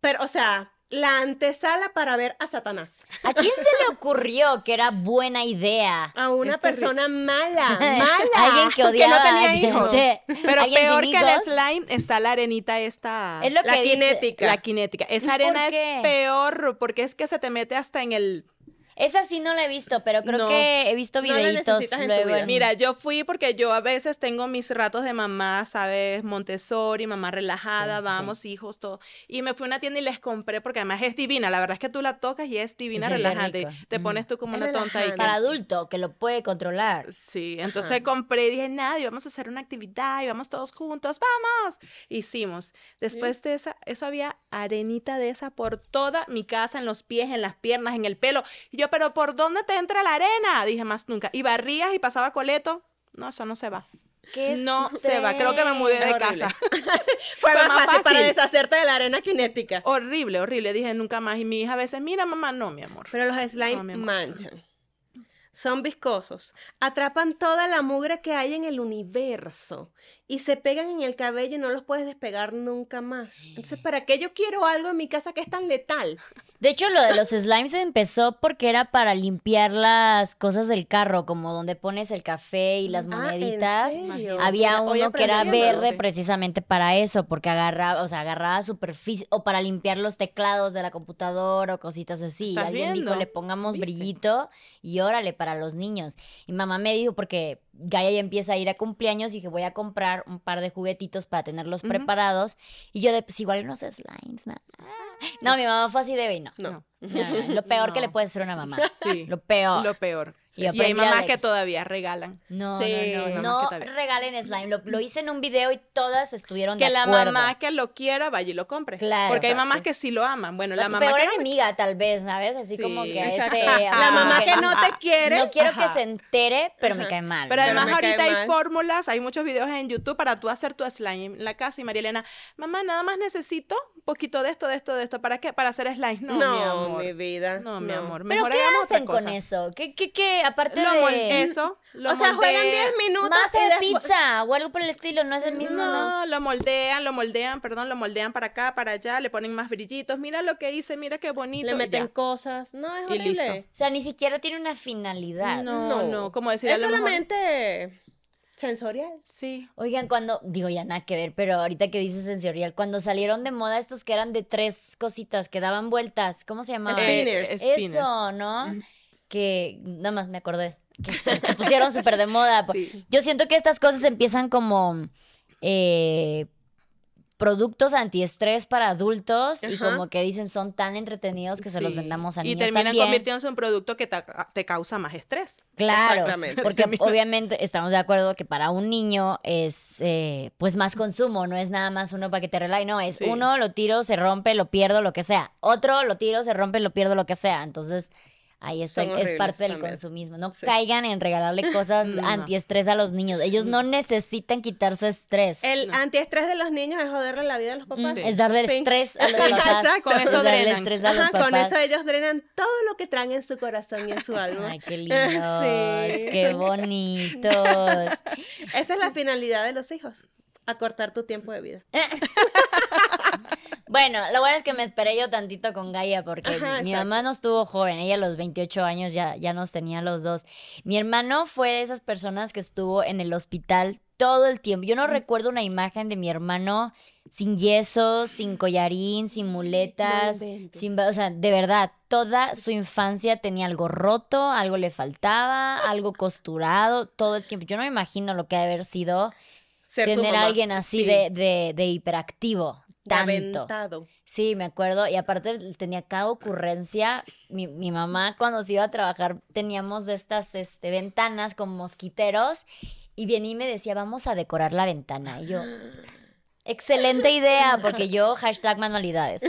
pero, o sea, la antesala para ver a Satanás. ¿A quién se le ocurrió que era buena idea? A una Es terrible. persona mala, mala. Alguien que odiaba no tenía a alguien, hijos. sí. Pero ¿Alguien peor que el slime está la arenita esta. Es lo La que dice- cinética. La cinética. Esa ¿Por arena qué? es peor porque es que se te mete hasta en el Esa sí no la he visto, pero creo No. que he visto videitos luego. Mira, yo fui porque yo a veces tengo mis ratos de mamá, ¿sabes? Montessori, mamá relajada, Sí, sí. vamos, hijos, todo. Y me fui a una tienda y les compré porque además es divina. La verdad es que tú la tocas y es divina, relajante. Te Mm. pones tú como Es una tonta ahí. relajante. para adulto, que lo puede controlar. Sí, entonces compré y dije, nada, y vamos a hacer una actividad y vamos todos juntos, vamos. Hicimos. Después de esa, eso había arenita de esa por toda mi casa, en los pies, en las piernas, en el pelo. Y yo, pero ¿por dónde te entra la arena? Dije más nunca. Y barrías y pasaba coleto. No, eso no se va. ¿Qué No se va. Creo que me mudé de horrible. casa. Fue, Fue más, más fácil, para deshacerte de la arena cinética. horrible, horrible. Dije nunca más. Y mi hija a veces, mira mamá, no, mi amor. Pero los slime No, manchan. Son viscosos. Atrapan toda la mugre que hay en el universo. Y se pegan en el cabello y no los puedes despegar nunca más. Entonces, ¿para qué yo quiero algo en mi casa que es tan letal? De hecho, lo de los slimes empezó porque era para limpiar las cosas del carro, como donde pones el café y las Ah, ¿en moneditas. Había uno que era verde precisamente para eso, porque agarraba, o sea, agarraba superficie, o para limpiar los teclados de la computadora o cositas así. Y ¿Estás alguien dijo, le pongamos ¿Viste? brillito y órale para los niños. Y mamá me dijo, porque Gaia ya empieza a ir a cumpleaños, y dije, voy a comprar un par de juguetitos para tenerlos preparados. Y yo de, pues igual unos slimes, ¿no? No, mi mamá fue así de, "Ey, no. No. No, no, Lo peor que le puede hacer una mamá. Sí, Lo peor. lo peor. Y hay mamás que todavía regalan. No, Sí, no, no, no que regalen slime. Lo, lo hice en un video y todas estuvieron Que de la acuerdo. mamá que lo quiera vaya y lo compre. Claro. Porque hay mamás que sí lo aman. Bueno, La, la, tu mamá peor que no- enemiga, tal vez, ¿sabes? Así como que este... La ah, mamá que no te no quiere. quiero Ajá. que se entere, pero me cae mal. Pero además ahorita hay mal. fórmulas, hay muchos videos en YouTube para tú hacer tu slime en la casa y María Elena, mamá, nada más necesito un poquito de esto, de esto, de esto, ¿para qué? Para hacer slime. No, No, mi amor. mi vida. No, mi no. amor. ¿Pero qué hacen con eso? ¿Qué, qué, qué? Aparte Lo de... eso, lo o sea, juegan moldean. 10 minutos. Más y de después- pizza o algo por el estilo, no es el mismo, ¿no? No, lo moldean, lo moldean, perdón, lo moldean para acá, para allá, le ponen más brillitos. Mira lo que hice, mira qué bonito. Le y meten cosas. No, es Y horrible. listo. O sea, ni siquiera tiene una finalidad. No, No. no, como decía, Es mejor- solamente sensorial. Sí. Oigan, cuando, digo ya nada que ver, pero ahorita que dices sensorial, cuando salieron de moda estos que eran de tres cositas, que daban vueltas, ¿cómo se llamaban? Eh, spinners. Eso, ¿no? Que nada más me acordé. Que se, se pusieron súper de moda. Sí. Yo siento que estas cosas empiezan como eh, productos antiestrés para adultos y como que dicen son tan entretenidos que se los vendamos a Y niños terminan también. convirtiéndose en un producto que te, te causa más estrés. Claro, Exactamente. porque obviamente estamos de acuerdo que para un niño es eh, pues más consumo, no es nada más uno para que te relaje, no, es Sí. uno, lo tiro, se rompe, lo pierdo, lo que sea. Otro, lo tiro, se rompe, lo pierdo, lo que sea. Entonces, ahí es, Son es parte del también. consumismo. No Sí. caigan en regalarle cosas No. antiestrés a los niños. Ellos no necesitan quitarse estrés. El No. antiestrés de los niños es joderle la vida a los Mm, papás. Sí. Es darle el Sí. estrés a los papás. exacto. Con eso es darle drenan. estrés a los Ajá, papás. con eso ellos drenan todo lo que traen en su corazón y en su alma. Ay, qué lindos, Sí, qué bonitos. Esa es la finalidad de los hijos, acortar tu tiempo de vida. Bueno, lo bueno es que me esperé yo tantito con Gaia porque Ajá, mi exacto. mamá no estuvo joven, ella a los 28 años ya, ya nos tenía los dos. Mi hermano fue de esas personas que estuvo en el hospital todo el tiempo. Yo no recuerdo una imagen de mi hermano sin yeso, sin collarín, sin muletas, No sin, o sea, de verdad, toda su infancia tenía algo roto, algo le faltaba, algo costurado, todo el tiempo. Yo no me imagino lo que ha de haber sido ser tener a alguien así Sí, de, de, de hiperactivo. Tanto. aventado. Sí, me acuerdo. Y aparte tenía cada ocurrencia. Mi, mi mamá cuando se iba a trabajar teníamos estas este, ventanas con mosquiteros y venía y me decía, vamos a decorar la ventana. Y yo, excelente idea, porque yo, hashtag manualidades.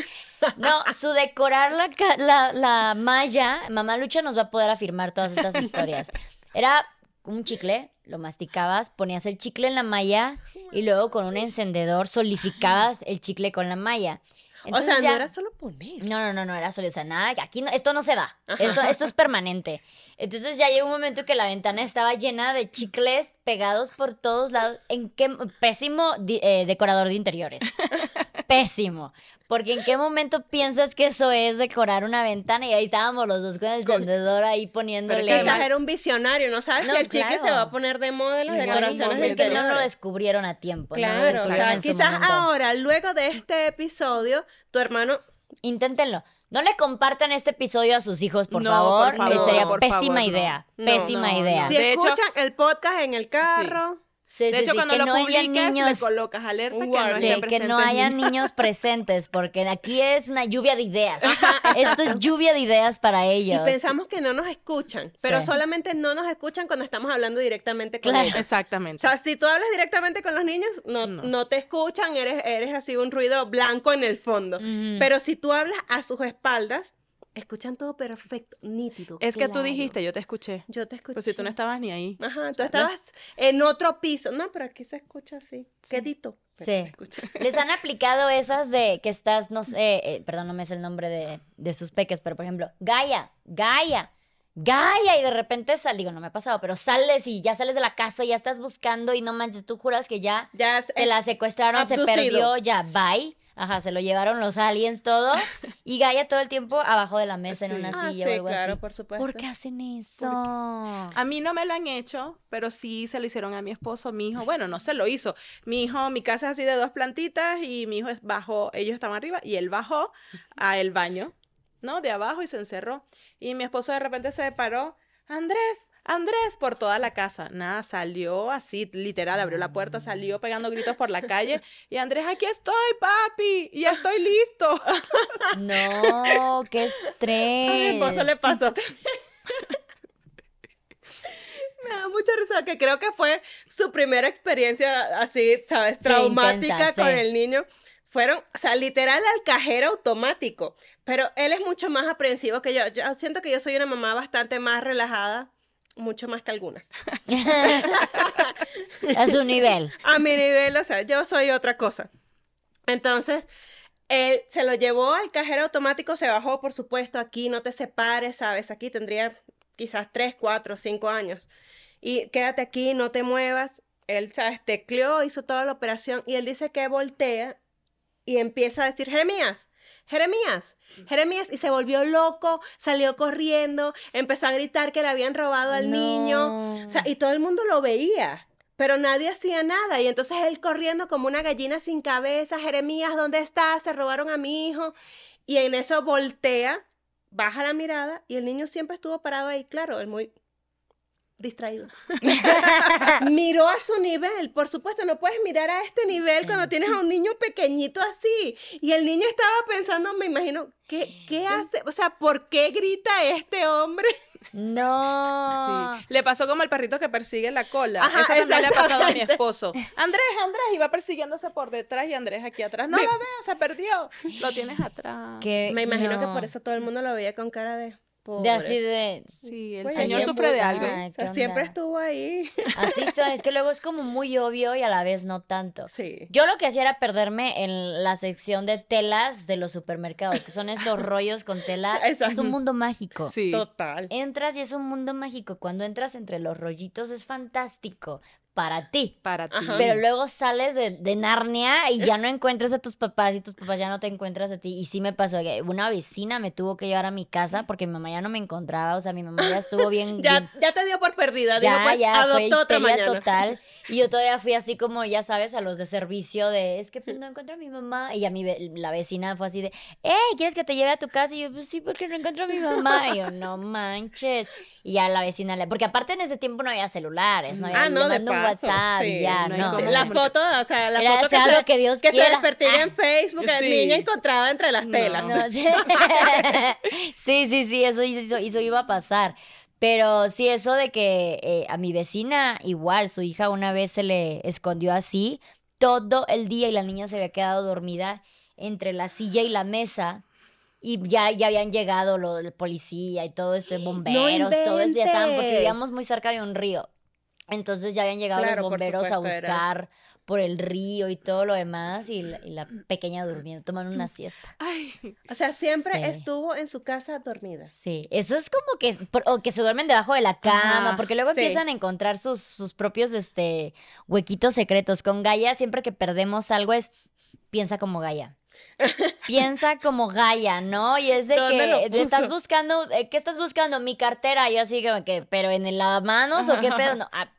No, su decorar la, la, la malla, mamá Lucha nos va a poder afirmar todas estas historias. Era un chicle, lo masticabas, ponías el chicle en la malla y luego con un encendedor solidificabas el chicle con la malla. o sea, Entonces no ya- era solo poner. no, no, no, no era solo, o sea, nada, aquí no, esto no se da, esto, esto es permanente. Entonces ya llegó un momento que la ventana estaba llena de chicles pegados por todos lados. ¿En qué pésimo eh, decorador de interiores? Pésimo. Porque en qué momento piensas que eso es decorar una ventana y ahí estábamos los dos con el encendedor ahí poniéndole. Quizás era un visionario, no sabes No, si el claro. se va a poner de moda las decoraciones no, de es que no lo descubrieron a tiempo. no Claro, o descubrieron sea, quizás momento. ahora, luego de este episodio, tu hermano Inténtenlo. No le compartan este episodio a sus hijos, por No, favor. por favor, sería por pésima favor, no. idea. No, pésima no, idea. no. Si De hecho- escuchan el podcast en el carro, Sí, De sí, hecho, sí, cuando que lo no haya publiques, niños, le colocas alerta que no esté que no haya niño. niños presentes, porque aquí es una lluvia de ideas. Esto es lluvia de ideas para ellos. y pensamos que no nos escuchan, pero Sí. solamente no nos escuchan cuando estamos hablando directamente con Claro. ellos. O Exactamente. sea, si tú hablas directamente con los niños, no, No. no. te escuchan, eres, eres así un ruido blanco en el fondo. Pero si tú hablas a sus espaldas, escuchan todo perfecto, nítido. es que tú dijiste, yo te escuché. Yo te escuché. Pues si tú no estabas ni ahí. Ajá, tú estabas en otro piso. No, pero aquí se escucha así. Quedito. pero Sí. se escucha. Les han aplicado esas de que estás, no sé, eh, perdón, no me sé el nombre de, de sus peques, pero por ejemplo, Gaia, Gaia, Gaia, y de repente sal, digo, no me ha pasado, pero sales y ya sales de la casa, ya estás buscando y no manches, tú juras que ya Ya es- te la secuestraron, se perdió, ya, bye. Ajá, se lo llevaron los aliens, todo. Y Gaia todo el tiempo abajo de la mesa en una Ah, silla sí, o algo claro, así. por supuesto. ¿Por qué hacen eso? A mí no me lo han hecho, pero sí se lo hicieron a mi esposo, mi hijo. Bueno, no se lo hizo. Mi hijo, mi casa es así de dos plantitas y mi hijo es bajó, ellos estaban arriba y él bajó a el baño, ¿no? De abajo y se encerró. Y mi esposo de repente se paró. Andrés, Andrés, por toda la casa. Nada, salió así, literal, abrió la puerta, salió pegando gritos por la calle. Y Andrés, aquí estoy, papi, y ya estoy listo. No, qué estrés. A mi esposo le pasó también. Me da mucha risa que creo que fue su primera experiencia así, ¿sabes? Traumática intensa, con sí. el niño. Fueron, o sea, literal al cajero automático. Pero él es mucho más aprensivo que yo. Yo siento que yo soy una mamá bastante más relajada, mucho más que algunas. A su nivel. A mi nivel, o sea, yo soy otra cosa. Entonces, él se lo llevó al cajero automático, se bajó, por supuesto, aquí no te separes, ¿sabes? Aquí tendría quizás 3, 4, 5 años. Y quédate aquí, no te muevas. Él, ¿sabes? Tecleó, hizo toda la operación y él dice que voltea y empieza a decir, Jeremías, Jeremías, Jeremías, y se volvió loco, salió corriendo, empezó a gritar que le habían robado al niño. O sea, y todo el mundo lo veía, pero nadie hacía nada. Y entonces él corriendo como una gallina sin cabeza, Jeremías, ¿dónde estás? Se robaron a mi hijo. Y en eso voltea, baja la mirada y el niño siempre estuvo parado ahí, claro, él muy distraído. Miró a su nivel, por supuesto, no puedes mirar a este nivel cuando tienes a un niño pequeñito así. Y el niño estaba pensando, me imagino, ¿qué, qué hace? O sea, ¿por qué grita este hombre? No. Sí. Le pasó como el perrito que persigue la cola. Ajá, Eso también le ha pasado a mi esposo. Andrés, Andrés, iba persiguiéndose por detrás y Andrés aquí atrás. No Me- lo veo, se perdió. Lo tienes atrás. Que Me imagino que por eso todo el mundo lo veía con cara de... De así de. Sí, el Pues, señor sufre de es- algo. Ay, O sea, ¿qué siempre estuvo ahí. Así son, es que luego es como muy obvio y a la vez no tanto. Sí. Yo lo que hacía era perderme en la sección de telas de los supermercados, que son estos rollos con tela. Es Exacto. un mundo mágico. Sí. Total. Entras y es un mundo mágico. Cuando entras entre los rollitos es fantástico para ti. Para ti. Pero luego sales de, de Narnia y ya no encuentras a tus papás y tus papás ya no te encuentras a ti. Y sí me pasó que una vecina me tuvo que llevar a mi casa porque mi mamá ya no me encontraba. O sea, mi mamá ya estuvo bien. Ya, bien- ya te dio por perdida. ya, dijo, pues, ya, fue adoptó otra histeria mañana. total. Y yo todavía fui así como, ya sabes, a los de servicio de, es que pues, no encuentro a mi mamá. Y a mi, ve- la vecina fue así de, hey, ¿quieres que te lleve a tu casa? Y yo, pues sí, porque no encuentro a mi mamá. Y yo, no manches. Y ya la vecina, le, porque aparte en ese tiempo no había celulares, no había, Ah, no, de WhatsApp y Sí, ya, no no. la foto, o sea, la Era foto que sea se, lo que Dios que se en Facebook, el Sí. niño encontrada entre las No. telas. No, sí. sí, sí, sí, eso, eso, eso iba a pasar. Pero sí, eso de que eh, a mi vecina, igual, su hija una vez se le escondió así todo el día y la niña se había quedado dormida entre la silla y la mesa. Y ya, ya habían llegado lo del policía y todo esto, bomberos, todo eso, ya estaban, porque vivíamos muy cerca de un río. Entonces ya habían llegado Claro, los bomberos a era- buscar por el río y todo lo demás, y la, y la pequeña durmiendo, tomando una siesta. Ay, O sea, siempre Sí. estuvo en su casa dormida. Sí, eso es como que, o que se duermen debajo de la cama, Ajá, porque luego sí. empiezan a encontrar sus, sus propios, este, huequitos secretos. Con Gaia, siempre que perdemos algo es, piensa como Gaia. Piensa como Gaia, ¿no? Y es de ¿Dónde lo que de- estás buscando, eh, ¿qué estás buscando? Mi cartera, y así que, pero en el lavamanos o qué pedo, no, ah,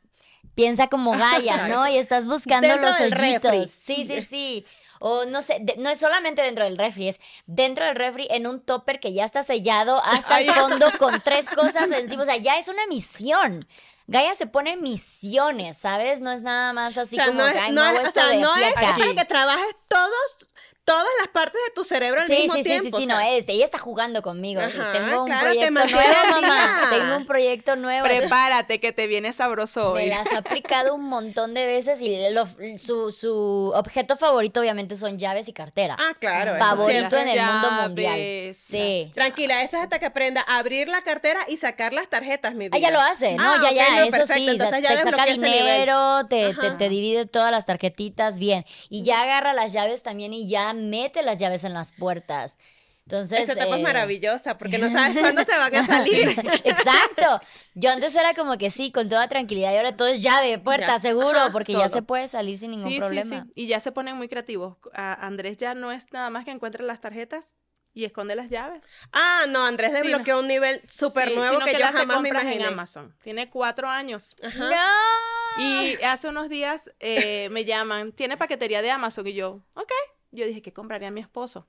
piensa como Gaia, ¿no? Y estás buscando Dentro los hoyitos. Sí, sí, sí. O no sé, de- no es solamente dentro del refri, es dentro del refri en un topper que ya está sellado hasta el fondo con tres cosas encima. O sea, ya es una misión. Gaia se pone misiones, ¿sabes? No es nada más así o sea, como no que, es, "Ay, no es- o sea, de no aquí a es, acá". es para que trabajes todos, todas las partes de tu cerebro al Sí, mismo sí, sí, tiempo. sí, sí, o no sea, es. Ella está jugando conmigo. Ajá, Tengo un claro, proyecto nuevo, mamá. Tengo un proyecto nuevo. prepárate que te viene sabroso Me hoy. las ha aplicado un montón de veces y lo- su, su objeto favorito obviamente son llaves y cartera. Ah, claro. eso favorito en el mundo mundial. Sí. Tranquila, eso es hasta que aprenda a abrir la cartera y sacar las tarjetas, mi vida. Ah, ya lo hace, ¿no? Ah, ya, ya, no, eso perfecto, sí, entonces ya te saca dinero, te, te divide todas las tarjetitas bien. Y ya agarra las llaves también y ya mete las llaves en las puertas. Entonces. Esa etapa es eh, maravillosa porque no sabes cuándo se van a salir. Exacto. Yo antes era como que sí, con toda tranquilidad. Y ahora todo es llave, puerta, Ya. seguro, Ajá, porque ya se puede salir sin ningún sí, problema. sí, sí. Y ya se ponen muy creativos. A- Andrés ya no es nada más que encuentre las tarjetas y esconde las llaves. Ah, no, Andrés Sí, no. desbloqueó un nivel súper Sí, nuevo sino que, yo jamás me imaginé. en Amazon. Tiene cuatro años. Ajá. ¡No! Y hace unos días eh, me llaman, tiene paquetería de Amazon. Y yo, ok. Yo dije, ¿qué compraría mi esposo?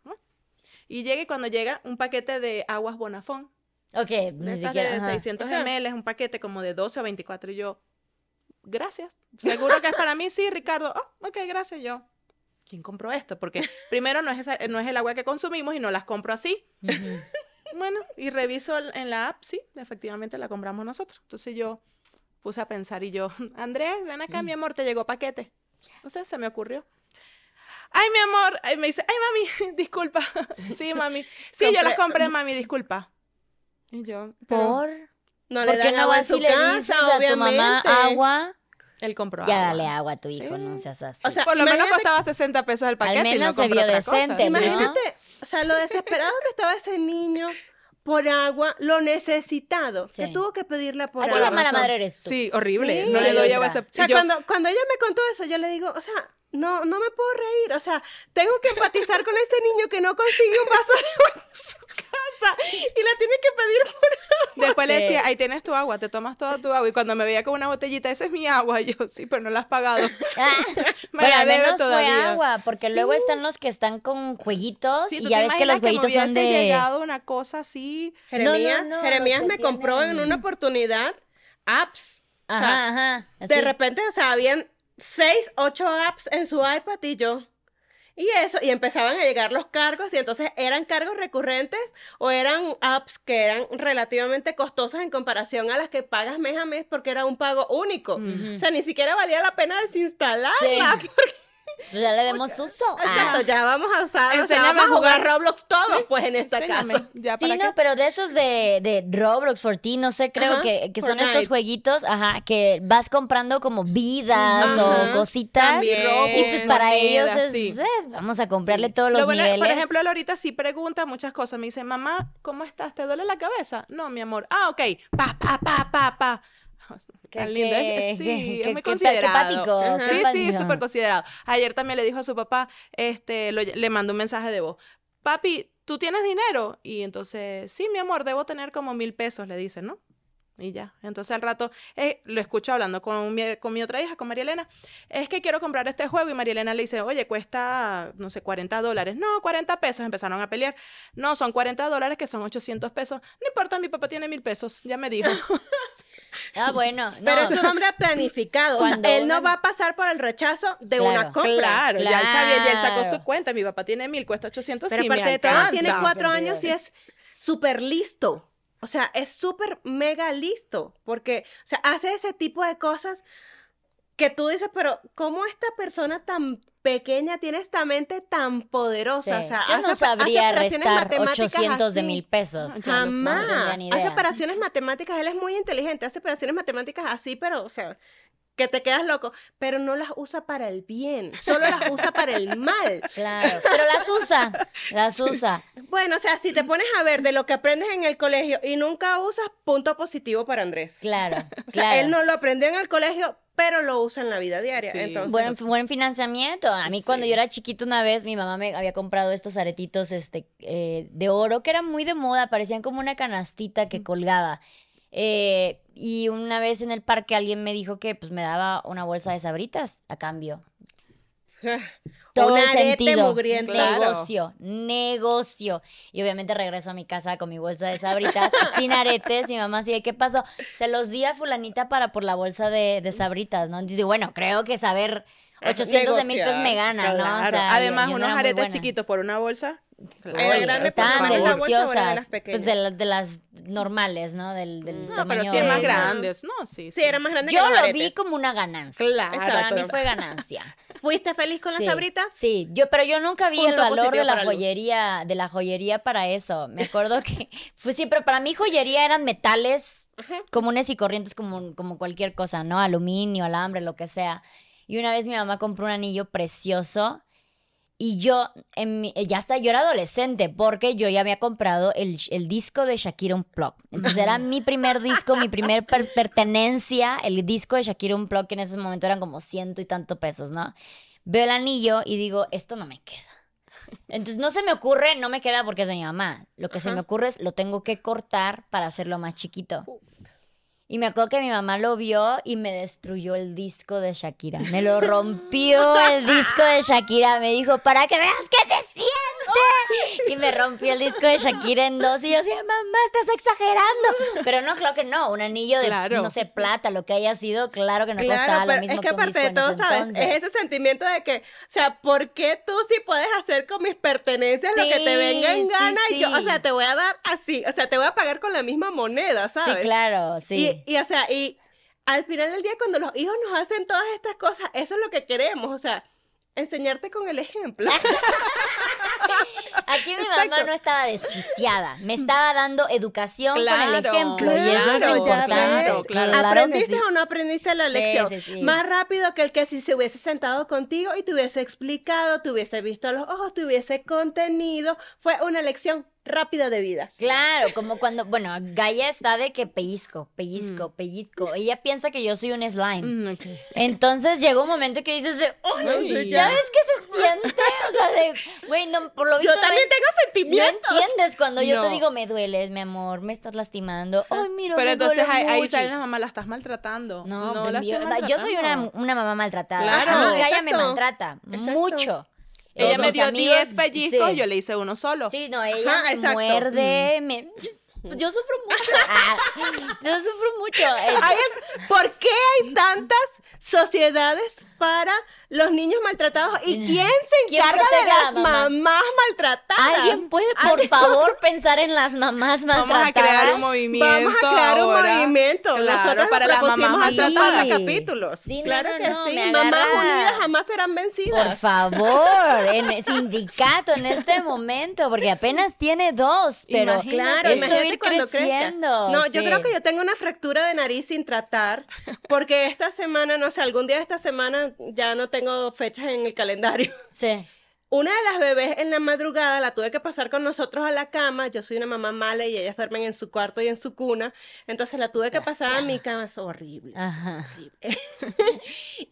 Y llega y cuando llega un paquete de aguas Bonafón, Ok, de ni estas siquiera. de ajá. 600 Esa. ml, un paquete como de 12 o 24. Y yo, gracias. ¿Seguro que es para mí? Sí, Ricardo. Oh, ok, gracias. Yo, ¿quién compró esto? Porque primero no es, esa- no es el agua que consumimos y no las compro así. Bueno, y reviso en la app, sí, efectivamente la compramos nosotros. Entonces yo puse a pensar y yo, Andrés, ven acá, mi amor, te llegó paquete. O sea, se me ocurrió. Ay, mi amor, Ay, me dice, ay, mami, disculpa. Sí, mami. Sí, yo las Compré- compré, mami, disculpa. Y yo, pero Por. No ¿Por le dan no agua en su y le dices casa, a tu mamá obviamente. agua? él compró Ya agua. dale agua a tu hijo, Sí. no seas así. O sea, Por lo menos costaba 60 pesos el paquete y no menos se compró vio otra cosa. decente, ¿no? Imagínate, o sea, lo desesperado que estaba ese niño por agua, lo necesitado, que Sí. tuvo que pedirla por Aquí agua. la mala madre eres tú. Sí, horrible. Sí. No le doy agua otra. ese- O sea, yo- cuando, cuando ella me contó eso, yo le digo, o sea, no, no me puedo reír. O sea, tengo que empatizar con ese niño que no consigue un vaso de agua en su casa y la tiene que pedir por agua. Después le Sí. decía, ahí tienes tu agua, te tomas toda tu agua. Y cuando me veía con una botellita, esa es mi agua. Y yo, sí, pero no la has pagado. Ah, Me la debe menos fue todavía. agua, porque Sí. luego están los que están con jueguitos Sí, y ¿tú ya ves que los jueguitos son me hubiese de... llegado una cosa así? Jeremías, no, no, Jeremías los que me compró en una oportunidad apps. Ajá, ajá. De así. repente, o sea, habían seis, ocho apps en su iPad y yo. Y eso, y empezaban a llegar los cargos, y entonces eran cargos recurrentes o eran apps que eran relativamente costosas en comparación a las que pagas mes a mes porque era un pago único. O sea, ni siquiera valía la pena desinstalarla. Sí. porque- ya le demos uso. Ah. Exacto, ya vamos a usar, o sea, Enséñame vamos a jugar. Roblox todos, pues en este Enséñame, caso. ya Sí, no, qué. pero de esos de, de Roblox, Forti, no sé, creo Ajá, que, que son Fortnite. estos jueguitos, ajá, que vas comprando como vidas Ajá, o cositas. también. Y pues para ellos es, sí. eh, vamos a comprarle Sí. todos los Lo bueno- niveles. Por ejemplo, ahorita sí pregunta muchas cosas. Me dice, mamá, ¿cómo estás? ¿Te duele la cabeza? No, mi amor. Ah, ok. Pa, pa, pa, pa, pa. Qué- Tan lindo. Es, es- sí, es muy considerado. Sí, sí, empático. súper considerado. Ayer también le dijo a su papá, este, lo- le mandó un mensaje de voz. Papi, ¿tú tienes dinero? Y entonces, sí, mi amor, debo tener como mil pesos, le dice, ¿no? Y ya. Entonces al rato eh, lo escucho hablando con mi, con mi otra hija, con María Elena. Es que quiero comprar este juego. Y María Elena le dice, oye, cuesta, no sé, 40 dólares. No, 40 pesos. Empezaron a pelear. No, son 40 dólares que son 800 pesos. No importa, mi papá tiene mil pesos. Ya me dijo. Ah, bueno. No. Pero es un hombre planificado. O sea, Cuando él no va a pasar por el rechazo de Claro. una compra. Claro, ya él sabía, ya él sacó su cuenta. Mi papá tiene mil, cuesta 800, Pero sí me aparte de todo, tiene cuatro años y es súper listo. O sea, es súper mega listo. Porque, o sea, hace ese tipo de cosas que tú dices, pero ¿cómo esta persona tan pequeña tiene esta mente tan poderosa? Sí. O sea, Yo hace, no hace sabría operaciones restar matemáticas 800 de así. mil pesos. No Jamás. ni hace operaciones matemáticas, él es muy inteligente, hace operaciones matemáticas así, pero, o sea, que te quedas loco, pero no las usa para el bien, solo las usa para el mal. Claro, pero las usa, las usa. Bueno, o sea, si te pones a ver de lo que aprendes en el colegio y nunca usas, punto positivo para Andrés. Claro, O sea, claro. él no lo aprendió en el colegio, pero lo usa en la vida diaria. Sí. Entonces, Buen, buen financiamiento. A mí cuando yo era chiquito una vez, mi mamá me había comprado estos aretitos este, eh, de oro que eran muy de moda, parecían como una canastita que colgaba. Eh, y una vez en el parque alguien me dijo que pues me daba una bolsa de sabritas a cambio. Todo un el arete sentido. Negocio, negocio. Y obviamente regreso a mi casa con mi bolsa de sabritas sin aretes. Y mi mamá así de, ¿qué pasó? Se los di a fulanita para por la bolsa de, de sabritas, ¿no? Entonces bueno, creo que saber 800 de mil pesos me gana, ¿no? O Claro. sea, Además, yo unos aretes chiquitos por una bolsa. Grande, era de las deliciosas. pequeñas. Pues de, las- de las normales, ¿no? Del, del No, pero sí es más de- grandes. No, sí. sí, era más grande Yo que los lo vi como una ganancia. Claro. Para mí fue ganancia. ¿Fuiste feliz con las sabritas? Sí, yo, pero yo nunca vi el valor de la Luz. joyería, de la joyería para eso. Me acuerdo que fue siempre, para mí joyería eran metales Ajá. comunes y corrientes como, como cualquier cosa, ¿no? Aluminio, alambre, lo que sea. Y una vez mi mamá compró un anillo precioso y yo, en mi- ya hasta yo era adolescente porque yo ya había comprado el, el disco de Shakira Unplugged. Entonces era mi primer disco, mi primer per- pertenencia, el disco de Shakira Unplugged, que en ese momento eran como ciento y tanto pesos, ¿no? Veo el anillo y digo, esto no me queda. Entonces no se me ocurre, no me queda porque es de mi mamá. Lo que se me ocurre es, lo tengo que cortar para hacerlo más chiquito. Y me acuerdo que mi mamá lo vio y me destruyó el disco de Shakira. Me lo rompió el disco de Shakira. Me dijo, para que veas que se siente. Y me rompió el disco de Shakira en dos. Y yo decía, mamá, estás exagerando. Pero no, claro que no. Un anillo de, Claro. no sé, plata, lo que haya sido, claro que no costaba Claro, lo pero mismo es que aparte de todo, ¿sabes? entonces. Es ese sentimiento de que, o sea, ¿por qué tú sí puedes hacer con mis pertenencias lo que te venga en Sí, gana y yo, o sea, te voy a dar así, o sea, te voy a pagar con la misma moneda, ¿sabes? Sí, claro, sí. Y, y, o sea, y al final del día, cuando los hijos nos hacen todas estas cosas, eso es lo que queremos, o sea, enseñarte con el ejemplo. Aquí mi mamá no estaba desquiciada, me estaba dando educación con el Claro, ejemplo y eso es claro, lo importante. ves. Claro, ¿Aprendiste sí. o no aprendiste la lección? sí, sí. Más rápido que el que si se hubiese sentado contigo y te hubiese explicado, te hubiese visto a los ojos, te hubiese contenido. Fue una lección rápida de vida. Claro, como cuando, bueno, Gaia está de que pellizco, pellizco, pellizco. Ella piensa que yo soy un slime. Mm. Entonces llegó un momento que dices de, "Ay, Ay, ¿ya ya. ves que se siente? O sea, de, güey, no, por lo visto Yo no también en- tengo no sentimientos. entiendes cuando yo te No. digo, me dueles, mi amor, me estás lastimando. Ay, mira, Pero me entonces duele ahí, ahí mucho". sale la mamá, la estás maltratando. No, no la yo, yo soy una, mamá maltratada. Claro. A mí Gaia me maltrata Exacto. mucho. Ella me dio amigos, 10 pellizcos, sí. yo le hice uno solo. Sí, no, ella Ajá, me exacto. muerde, me... Pues yo sufro mucho. Ah, yo sufro mucho. Eh, ¿Por qué hay tantas sociedades para los niños maltratados? ¿Y quién se ¿Quién encarga de las mamá? mamás maltratadas? ¿Alguien puede, por favor, pensar en las mamás Vamos maltratadas? a crear un movimiento. Vamos a crear un movimiento. Claro, Nosotros para las mamás maltratadas. capítulos. Sí, claro no, que no, sí. Mamás unidas jamás serán Por vencidas. favor, en el sindicato en este momento, porque apenas tiene dos, pero Imagínate. Claro, esto imagínate ir cuando crezca. creciendo. No, yo creo que yo tengo una fractura de nariz sin tratar, porque esta semana, no sé, algún día de esta semana ya no tengo fechas en el calendario. Sí. Una de las bebés en la madrugada la tuve que pasar con nosotros a la cama. Yo soy una mamá mala y ellas duermen en su cuarto y en su cuna. Entonces la tuve que pasar a mi cama. Es horrible. Ajá. horrible.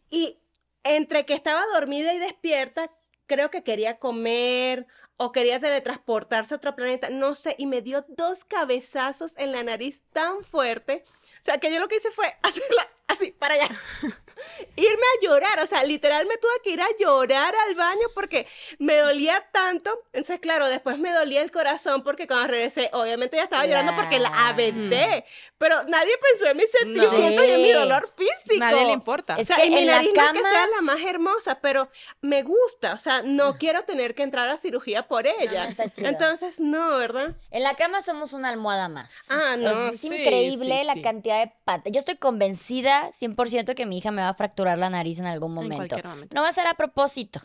y entre que estaba dormida y despierta, creo que quería comer o quería teletransportarse a otro planeta, no sé, y me dio dos cabezazos en la nariz tan fuerte. O sea, que yo lo que hice fue hacerla así, para allá. Irme a llorar, o sea, literal me tuve que ir a llorar al baño porque me dolía tanto. Entonces, claro, después me dolía el corazón porque cuando regresé, obviamente ya estaba llorando porque la aventé. Pero nadie pensó en mis sentimientos y en mi dolor físico. Nadie le importa. Es O sea, que y mi en la nariz no es que cama- sea la más hermosa, pero me gusta. O sea, no quiero tener que entrar a cirugía por ella. está chido. Entonces, no, ¿verdad? En la cama somos una almohada más. Ah, no, Es sí, increíble sí, la cantidad de patas. Yo estoy convencida 100% que mi hija me va a fracturar la nariz en algún momento. cualquier momento. No va a ser a propósito,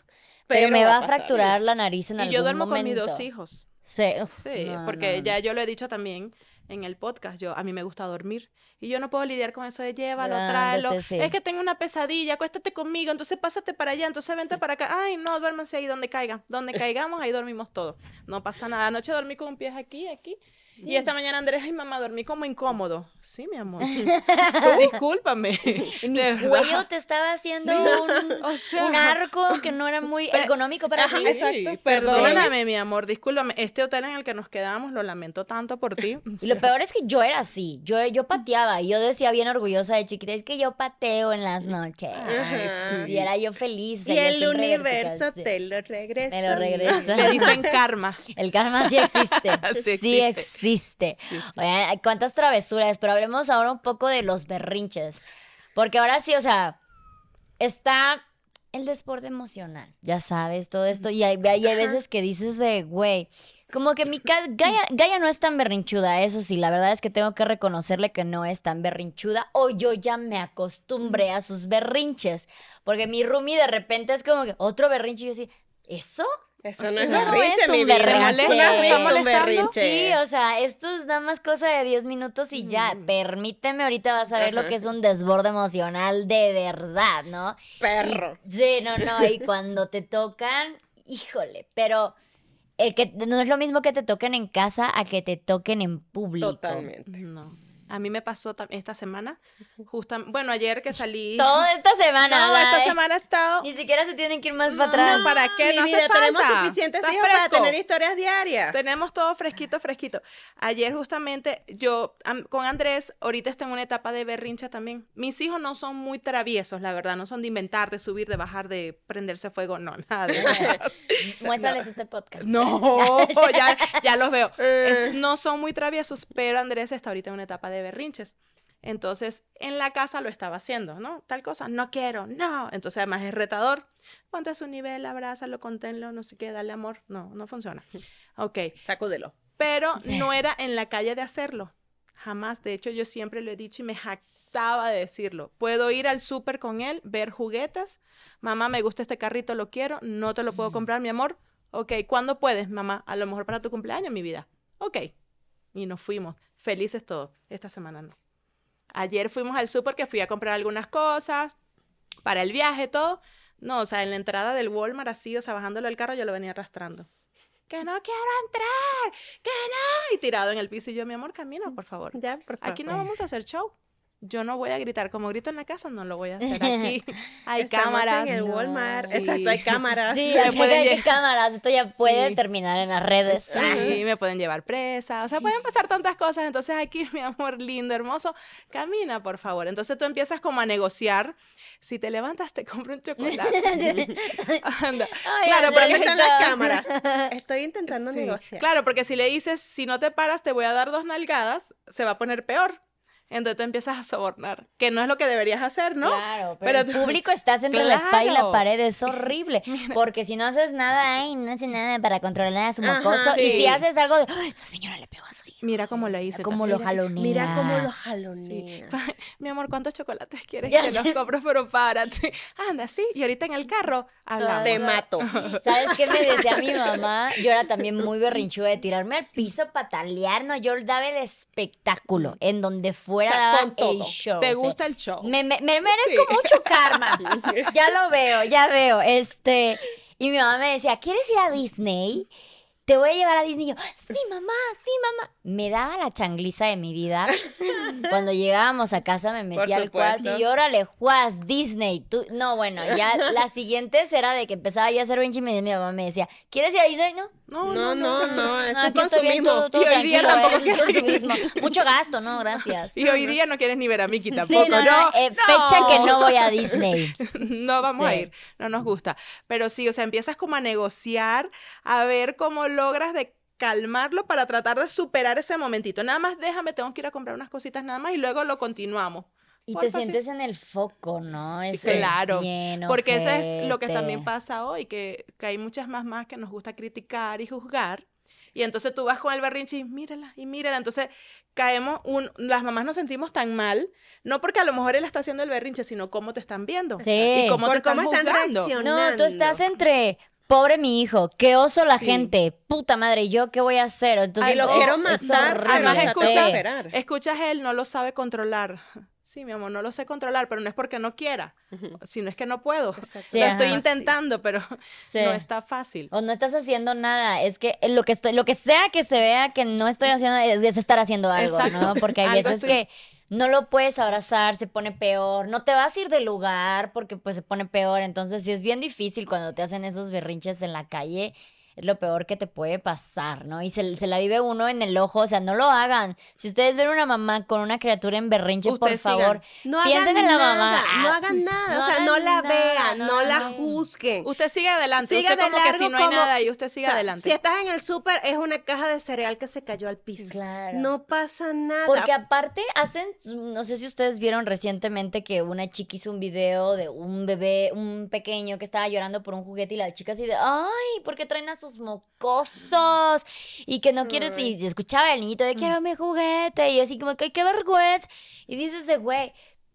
pero, Pero me va va a fracturar la nariz en Y algún yo duermo momento. con mis dos hijos. Sí, uf, Sí, no, porque no, ya yo lo he dicho también en el podcast, yo a mí me gusta dormir y yo no puedo lidiar con eso de llévalo, tráelo. Sí. Es que tengo una pesadilla, acuéstate conmigo, entonces pásate para allá, entonces vente para acá. Ay, no, duérmanse ahí donde caigan. Donde caigamos, ahí dormimos todos. No pasa nada. Anoche dormí con un pie aquí, aquí. Y esta mañana Andrés, ay mamá, dormí como incómodo. Sí, mi amor. Tú discúlpame. Mi de verdad. cuello te estaba haciendo un, O sea, un arco que no era muy ergonómico para Ajá, ti. exacto. Perdóname, mi amor, discúlpame. Este hotel en el que nos quedamos lo lamento tanto por ti. Y lo peor es que yo era así, yo, yo pateaba y yo decía bien orgullosa de chiquita, es que yo pateo en las noches. Ay, sí. Y era yo feliz. Y el universo te lo regresa. Me lo regresa. Le dicen karma. El karma sí existe. Sí sí existe. Existe. Sí, sí. Cuántas travesuras, pero hablemos ahora un poco de los berrinches. Porque ahora sí, o sea, está el desborde emocional, ya sabes, todo esto. Y hay, y hay veces que dices de, güey, como que mi ca- Gaia, Gaia no es tan berrinchuda, eso sí, la verdad es que tengo que reconocerle que no es tan berrinchuda o yo ya me acostumbré a sus berrinches. Porque mi roomie de repente es como que otro berrinche y yo así, ¿eso? Eso no es no berrinche, mi un vida. berrinche. Eso no es ¿Está un. Sí, o sea, esto es nada más cosa de 10 minutos y ya, permíteme, ahorita vas a ver lo que es un desborde emocional de verdad, ¿no? Perro. Y- sí, no, no, y cuando te tocan, híjole, pero el que no es lo mismo que te toquen en casa a que te toquen en público. Totalmente. No. A mí me pasó esta semana, justamente, bueno, ayer que salí. Toda esta semana, No, esta semana he estado. Ni siquiera se tienen que ir más No, para atrás. no, ¿para qué? Mi No hace vida, tenemos falta. suficientes Está hijos para tener historias diarias. Tenemos todo fresquito, fresquito. Ayer justamente yo con Andrés, ahorita está en una etapa de berrincha también. Mis hijos no son muy traviesos, la verdad, no son de inventar, de subir, de bajar, de prenderse fuego, no, nada de eso. Muéstrales este podcast. No, ya, ya los veo. Eh. Es- no son muy traviesos, pero Andrés está ahorita en una etapa de berrinches. Entonces, en la casa lo estaba haciendo, ¿no? Tal cosa, no quiero, no. Entonces, además es retador. Ponte a su nivel, abrázalo, conténlo, no sé qué, dale amor. No, no funciona. Ok, Sacúdelo. pero no era en la calle de hacerlo. Jamás. De hecho, yo siempre lo he dicho y me jactaba de decirlo. Puedo ir al súper con él, ver juguetes. Mamá, me gusta este carrito, lo quiero. No te lo puedo comprar, mi amor. Ok, ¿cuándo puedes, mamá? A lo mejor para tu cumpleaños, mi vida. Ok. Y nos fuimos. Felices todos. Esta semana no. Ayer fuimos al súper que fui a comprar algunas cosas para el viaje, todo. No, o sea, en la entrada del Walmart, así, o sea, bajándolo del carro, yo lo venía arrastrando. Que no quiero entrar, que no. Y tirado en el piso. Y yo, mi amor, camina, por favor. Ya, por favor. Aquí no vamos a hacer show. Yo no voy a gritar. Como grito en la casa, no lo voy a hacer aquí. Hay Estamos cámaras. En el No, Walmart. sí. Exacto, hay cámaras. Sí, Me pueden hay cámaras, esto ya puede Sí. terminar en las redes. Sí, me pueden llevar presa, o sea, pueden pasar tantas cosas. Entonces aquí, mi amor lindo, hermoso, camina, por favor. Entonces tú empiezas como a negociar. Si te levantas, te compro un chocolate. Anda. Ay, Claro, pero ¿Dónde Andrés, están las cámaras? Estoy intentando negociar. Claro, porque si le dices, si no te paras, te voy a dar dos nalgadas, se va a poner peor. Entonces tú empiezas a sobornar, que no es lo que deberías hacer, ¿no? Claro, pero, Pero el tú- público estás entre la espada y la Claro. pared, es horrible. Porque si no haces nada, ay, no hace nada para controlar a su Ajá, mocoso. Y sí. si haces algo de, "Ay, esa señora le pegó a su hijo. Mira cómo lo hice. Cómo lo jalonea. Mira cómo lo Sí. jaloneas. Mi amor, ¿cuántos chocolates quieres Ya que sé. los compro? Pero párate. Anda, sí. Y ahorita en el carro hablamos. Te mato. ¿Sabes qué me decía mi mamá? Yo era también muy berrinchuda de tirarme al piso, patalear, no, yo daba el espectáculo en donde fuera O sea, daba con el todo. show. ¿Te o sea, gusta el show? Me, me- me merezco Sí. mucho karma. ya lo veo, ya veo. Este, y mi mamá me decía, ¿quieres ir a Disney? Te voy a llevar a Disney. Y yo, sí, mamá, sí, mamá. Me daba la changliza de mi vida. Cuando llegábamos a casa me metía al cuarto y órale, Juaz, Disney. Tú, no, bueno, ya la siguiente era de que empezaba yo a hacer berrinche y mi mamá me decía, ¿quieres ir a Disney? No. No, No, no, no, es un aquí estoy bien, consumismo. Y hoy día tampoco ¿eh? Es consumismo. Mucho gasto, ¿no? Gracias. Y hoy día no quieres ni ver a Mickey tampoco, no, eh, fecha en que no voy a Disney. no vamos a ir, no nos gusta. Pero sí, o sea, empiezas como a negociar, a ver cómo logras de calmarlo para tratar de superar ese momentito. Nada más déjame, tengo que ir a comprar unas cositas nada más y luego lo continuamos. Y te sientes en el foco, ¿no? Sí, Eso es claro, bien Porque eso es lo que también pasa hoy, que, que hay muchas mamás que nos gusta criticar y juzgar. Y entonces tú vas con el berrinche y mírala, y mírala. Entonces caemos, un, las mamás nos sentimos tan mal, no porque a lo mejor él está haciendo el berrinche, sino cómo te están viendo. Sí. Y cómo Por te están cómo están reaccionando. No, tú estás entre pobre mi hijo, qué oso la Sí. gente, puta madre, ¿yo qué voy a hacer? Entonces, Ay, lo es- quiero es matar, horrible, Además, escuchas, sí. escuchas él, no lo sabe controlar. Sí, mi amor, no lo sé controlar, pero no es porque no quiera, sino es que no puedo. Sí, lo ajá. estoy intentando, pero Sí. no está fácil. O no estás haciendo nada, es que lo que estoy, lo que sea que se vea que no estoy haciendo es, es estar haciendo algo, Exacto. ¿no? Porque hay veces estoy- que no lo puedes abrazar, se pone peor, no te vas a ir del lugar porque pues se pone peor, entonces sí es bien difícil cuando te hacen esos berrinches en la calle. Es lo peor que te puede pasar, ¿no? Y se, se la vive uno en el ojo, o sea, no lo hagan. Si ustedes ven una mamá con una criatura en berrinche, por Ustedes favor, No Piensen en la nada, mamá. no Ah, hagan nada, no o sea, no la nada, vean, no no, la juzguen. Usted sigue adelante, Siga usted de como que si no hay como- nada y usted sigue O sea, adelante. Si estás en el súper, es una caja de cereal que se cayó al piso. claro. No pasa nada. Porque aparte hacen, no sé si ustedes vieron recientemente que una chica hizo un video de un bebé, un pequeño que estaba llorando por un juguete y la chica así de, ay, ¿por qué traen a sus mocosos? Y que no quieres, y escuchaba el niñito de, quiero mi juguete, y así como que, "Ay, qué vergüenza. Y dices de, güey,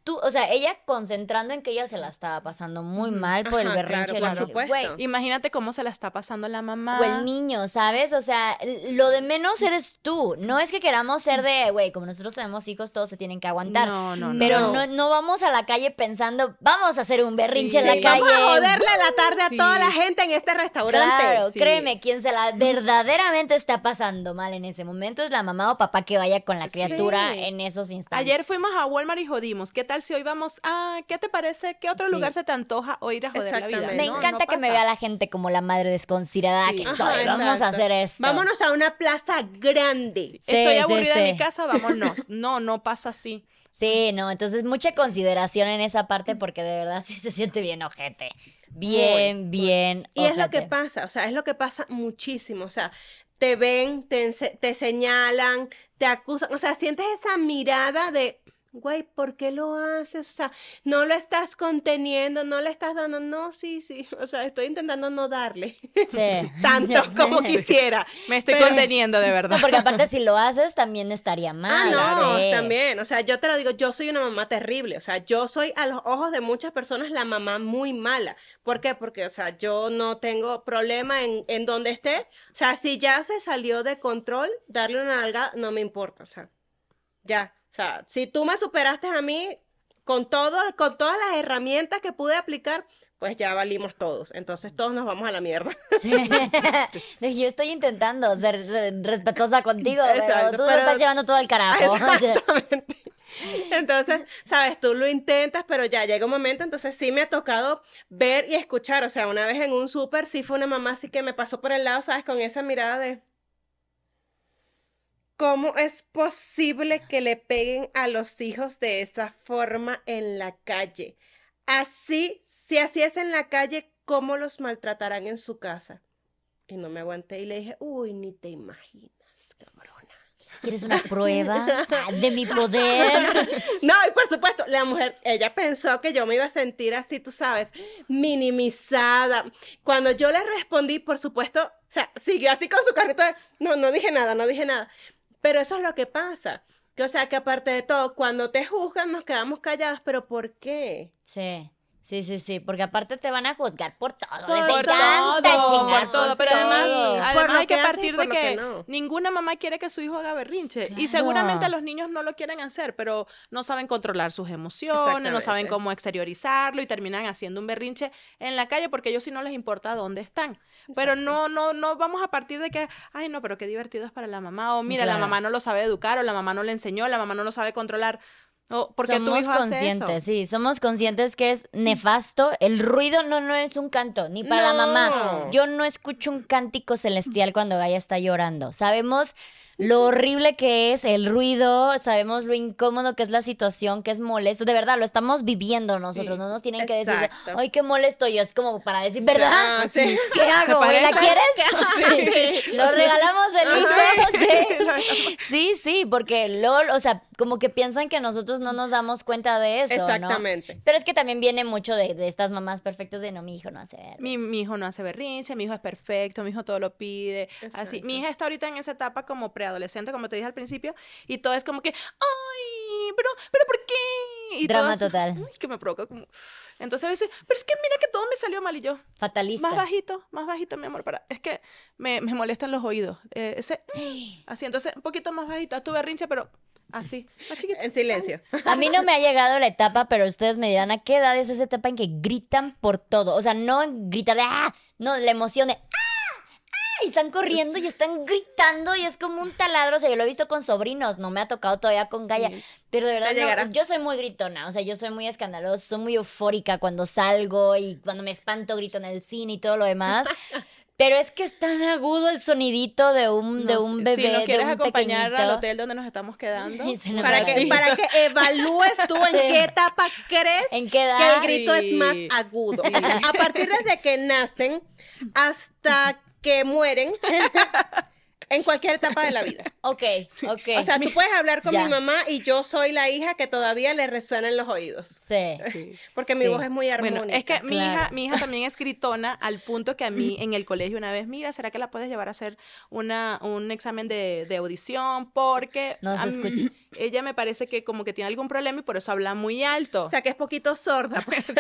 tú, o sea, ella concentrando en que ella se la estaba pasando muy mal por el Ajá, berrinche claro, niño. supuesto. Güey, Imagínate cómo se la está pasando la mamá. o el niño, ¿sabes? O sea, lo de menos eres tú. No es que queramos ser de, güey, como nosotros tenemos hijos, todos se tienen que aguantar. No, no, no. Pero No. no. Vamos a la calle pensando, vamos a hacer un berrinche en Sí. la Sí, calle. Vamos a joderle la tarde Sí. a toda la gente en este restaurante. Claro, Sí. créeme, quien se la verdaderamente está pasando mal en ese momento es la mamá o papá que vaya con la Sí. criatura en esos instantes. Ayer fuimos a Walmart y jodimos. ¿Qué tal si hoy vamos a... ¿Qué te parece? ¿Qué otro Sí. lugar se te antoja o ir a joder la vida? Me No, encanta no que me vea la gente como la madre desconsiderada Sí. que Ajá, soy. Vamos a hacer esto. Vámonos a una plaza grande. Sí, Estoy sí, aburrida en mi casa, vámonos. No, no pasa así. Sí, no, entonces mucha consideración en esa parte porque de verdad sí se siente bien ojete. Bien, Muy, bien. Y es lo que pasa, o sea, es lo que pasa muchísimo. O sea, te ven, te, te señalan, te acusan. O sea, sientes esa mirada de, güey, ¿por qué lo haces? O sea, no lo estás conteniendo, no le estás dando. No, sí, sí. O sea, estoy intentando no darle Sí. tanto como quisiera. Me estoy Pero- conteniendo, de verdad. No, porque aparte si lo haces también estaría Ah, mal. no, sí. también. O sea, yo te lo digo, yo soy una mamá terrible. O sea, yo soy a los ojos de muchas personas la mamá muy mala. ¿Por qué? Porque, o sea, yo no tengo problema en, en donde esté. O sea, si ya se salió de control, darle una nalgada, no me importa. O sea, ya. O sea, si tú me superaste a mí con todo, con todas las herramientas que pude aplicar, pues ya valimos todos. Entonces todos nos vamos a la mierda. Sí. Yo estoy intentando ser ser respetuosa contigo, pero tú lo pero- estás llevando todo el carajo. Exactamente. Entonces, sabes, tú lo intentas, pero ya llega un momento, entonces sí me ha tocado ver y escuchar. O sea, una vez en un súper, sí fue una mamá así que me pasó por el lado, sabes, con esa mirada de. ¿Cómo es posible que le peguen a los hijos de esa forma en la calle? Así, si así es en la calle, ¿cómo los maltratarán en su casa? Y no me aguanté y le dije, uy, ni te imaginas, cabrona. ¿Quieres una prueba de mi poder? No, y por supuesto, la mujer, ella pensó que yo me iba a sentir así, tú sabes, minimizada. Cuando yo le respondí, por supuesto, o sea, siguió así con su carrito de, no, no dije nada, no dije nada. Pero eso es lo que pasa. Que, o sea, que aparte de todo, cuando te juzgan nos quedamos calladas, pero ¿por qué? Sí. Sí, sí, sí, porque aparte te van a juzgar por todo. Por les por encanta todo, chingar por todo, pero además, todo. Por además lo hay que partir de que, que no. ninguna mamá quiere que su hijo haga berrinche y seguramente los niños no lo quieren hacer, pero no saben controlar sus emociones, no saben cómo exteriorizarlo y terminan haciendo un berrinche en la calle porque a ellos sí no les importa dónde están. Pero no, no, no vamos a partir de que, ay no, pero qué divertido es para la mamá o mira, la mamá no lo sabe educar o la mamá no le enseñó, la mamá no lo sabe controlar. O porque tu somos hijo hace conscientes, eso. sí, somos conscientes que es nefasto. El ruido no, no es un canto, ni para la mamá. Yo no escucho un cántico celestial cuando Gaia está llorando. Sabemos lo horrible que es el ruido, sabemos lo incómodo que es la situación, que es molesto. De verdad, lo estamos viviendo nosotros. Sí, no nos tienen que decir, ay, qué molesto yo. Es como para decir, ¿verdad? Sí. ¿Qué hago? ¿La quieres? Sí. Lo regalamos el hijo. Sí. Sí. Sí, sí, porque LOL, o sea, como que piensan que nosotros no nos damos cuenta de eso. ¿no? Exactamente. Pero es que también viene mucho de, de estas mamás perfectas de no, mi hijo no hace ver. Mi, mi hijo no hace berrinche, mi hijo es perfecto, mi hijo todo lo pide. Así. Mi hija está ahorita en esa etapa como preadolescente, como te dije al principio, y todo es como que, ay, pero, pero ¿por qué? Y Drama todo es- total. uy, que me provoca como. Entonces a veces, pero es que mira que todo me salió mal y yo. Fatalista. Más bajito, más bajito, mi amor, para. Es que me, me molestan los oídos. eh, ese, así, entonces un poquito más bajito. Tu berrinche, pero así, más chiquito. En silencio. A mí no me ha llegado la etapa, pero ustedes me dirán a qué edad es esa etapa en que gritan por todo. O sea, no gritar de ¡ah! No, la emoción de ¡ah! ¡ah! Y están corriendo y están gritando y es como un taladro. O sea, yo lo he visto con sobrinos, no me ha tocado todavía con Gaia. Pero de verdad, no, yo soy muy gritona. O sea, yo soy muy escandalosa, soy muy eufórica cuando salgo y cuando me espanto grito en el cine y todo lo demás. Pero es que es tan agudo el sonidito de un, de un bebé, si nos quieres de un acompañar al hotel donde nos estamos quedando. Para que, para que evalúes tú en Sí. qué etapa crees ¿En qué edad? que el grito es más agudo. Sí. O sea, a partir desde que nacen hasta que mueren en cualquier etapa de la vida. Ok, ok. O sea, tú puedes hablar con Ya. mi mamá y yo soy la hija que todavía le resuena en los oídos. sí. Sí. Porque mi Sí. voz es muy armónica. Bueno, es que mi hija, mi hija también es gritona al punto que a mí en el colegio una vez, mira, ¿será que la puedes llevar a hacer una, un examen de, de audición? Porque No se a mí- ella me parece que como que tiene algún problema y por eso habla muy alto. O sea, que es poquito sorda. Pues. Sí.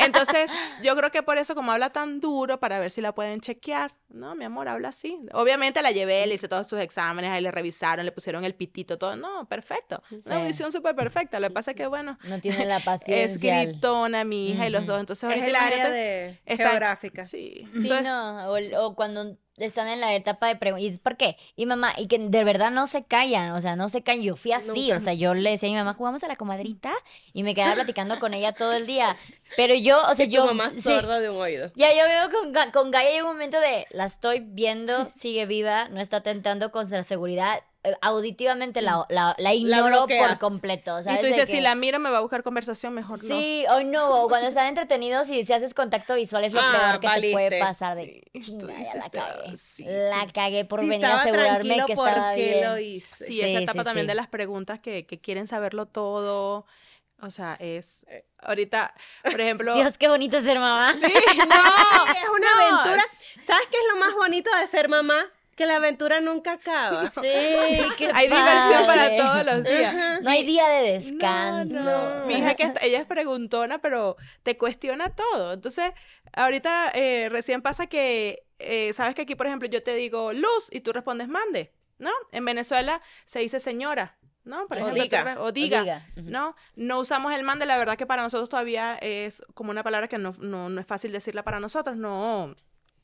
Entonces, yo creo que por eso, como habla tan duro, para ver si la pueden chequear. No, mi amor, habla así. Obviamente la llevé, le hice todos sus exámenes, ahí le revisaron, le pusieron el pitito, todo. No, perfecto. Sí. Una audición súper perfecta. Lo que pasa es que, bueno, No tiene la paciencia. es gritona mi hija y los dos. Entonces, Es ahorita el área de está- geográfica. Sí. Sí, Entonces, no. O, o cuando están en la etapa de preguntas. ¿Y es por qué? Y mamá, y que de verdad no se callan. O sea, no se callan. Yo fui así. O sea, yo le decía a mi mamá, jugamos a la comadrita. Y me quedaba platicando con ella todo el día. Pero yo, o sea, Y tu yo. mamá sí. sorda de un oído. Ya yo veo con, con Gaia hay un momento de la estoy viendo, sigue viva, no está atentando con la seguridad. Eh, Auditivamente la, la, la ignoro por completo. y ¿sabes? tú De dices, que- si la miro me va a buscar conversación, mejor no. Sí, o no, o cuando están entretenidos y si haces contacto visual es lo Ah, peor que te puede pasar de Sí, tú dices, la cagué. sí, la sí. cagué por venir a asegurarme que ¿por estaba qué bien. lo hice? Sí, Sí, esa sí, etapa también sí. de las preguntas que, que quieren saberlo todo. O sea, es. eh, ahorita, por ejemplo. Dios, qué bonito ser mamá. Sí, no. es una no, aventura. es- ¿Sabes qué es lo más bonito de ser mamá? Que la aventura nunca acaba. Sí, qué Hay diversión para padre. todos los días. No hay día de descanso. No, no. Mi hija que está- ella es preguntona, pero te cuestiona todo. Entonces, ahorita eh, recién pasa que, eh, sabes que aquí, por ejemplo, yo te digo luz y tú respondes mande, ¿no? En Venezuela se dice señora, ¿no? Por O ejemplo, tú diga. o O diga. diga, ujú. ¿no? No usamos el mande, la verdad que para nosotros todavía es como una palabra que no, no, no es fácil decirla para nosotros, no,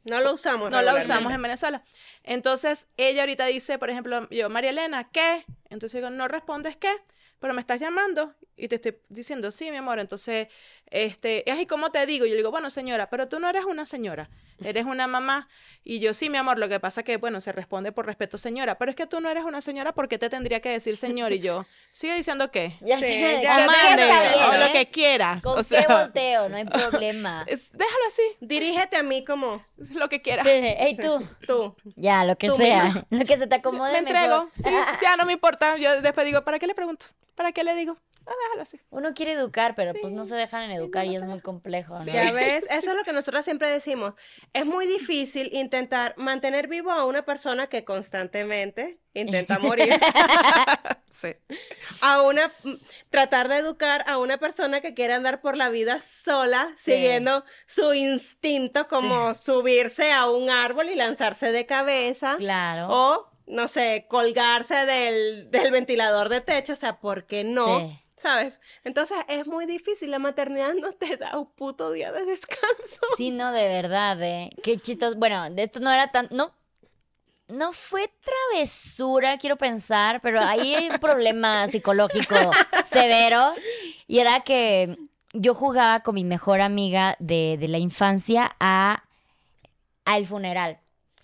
No lo usamos. no regularmente. usamos en Venezuela. Entonces, ella ahorita dice, por ejemplo, yo, María Elena, ¿qué? Entonces digo, no respondes qué, pero me estás llamando y te estoy diciendo, sí, mi amor. Entonces, este, ¿y cómo te digo? Yo le digo, bueno, señora, pero tú no eres una señora, eres una mamá. Y yo, sí, mi amor, lo que pasa que, bueno, se responde por respeto, señora, pero es que tú no eres una señora, ¿por qué te tendría que decir señor? Y yo, sigue diciendo qué. Ya Sí, sé, ya está bien, o lo ¿eh? que quieras. Con o qué volteo, no hay problema. es- déjalo así, Dirígete a mí como lo que quieras. Sí, hey, tú. tú. Ya, lo que Tú sea. misma. Lo que se te acomode. me entrego, mejor. sí, ya no me importa. Yo después digo, ¿para qué le pregunto? ¿Para qué le digo? Ah, déjalo así. Uno quiere educar, pero pues no se dejan en educar no y es muy complejo, ¿no? Sí. Ya ves, eso es lo que nosotros siempre decimos. Es muy difícil intentar mantener vivo a una persona que constantemente intenta morir. Sí. A una mm, tratar de educar a una persona que quiere andar por la vida sola, Sí. siguiendo su instinto como subirse a un árbol y lanzarse de cabeza. Claro. O, no sé, colgarse del, del ventilador de techo, o sea, ¿por qué no? Sí. ¿Sabes? Entonces es muy difícil, la maternidad no te da un puto día de descanso. Sí, no, de verdad, ¿eh? Qué chistoso. Bueno, de esto no era tan... No, no fue travesura, quiero pensar, pero ahí hay un problema psicológico severo. Y era que yo jugaba con mi mejor amiga de, de la infancia a al funeral.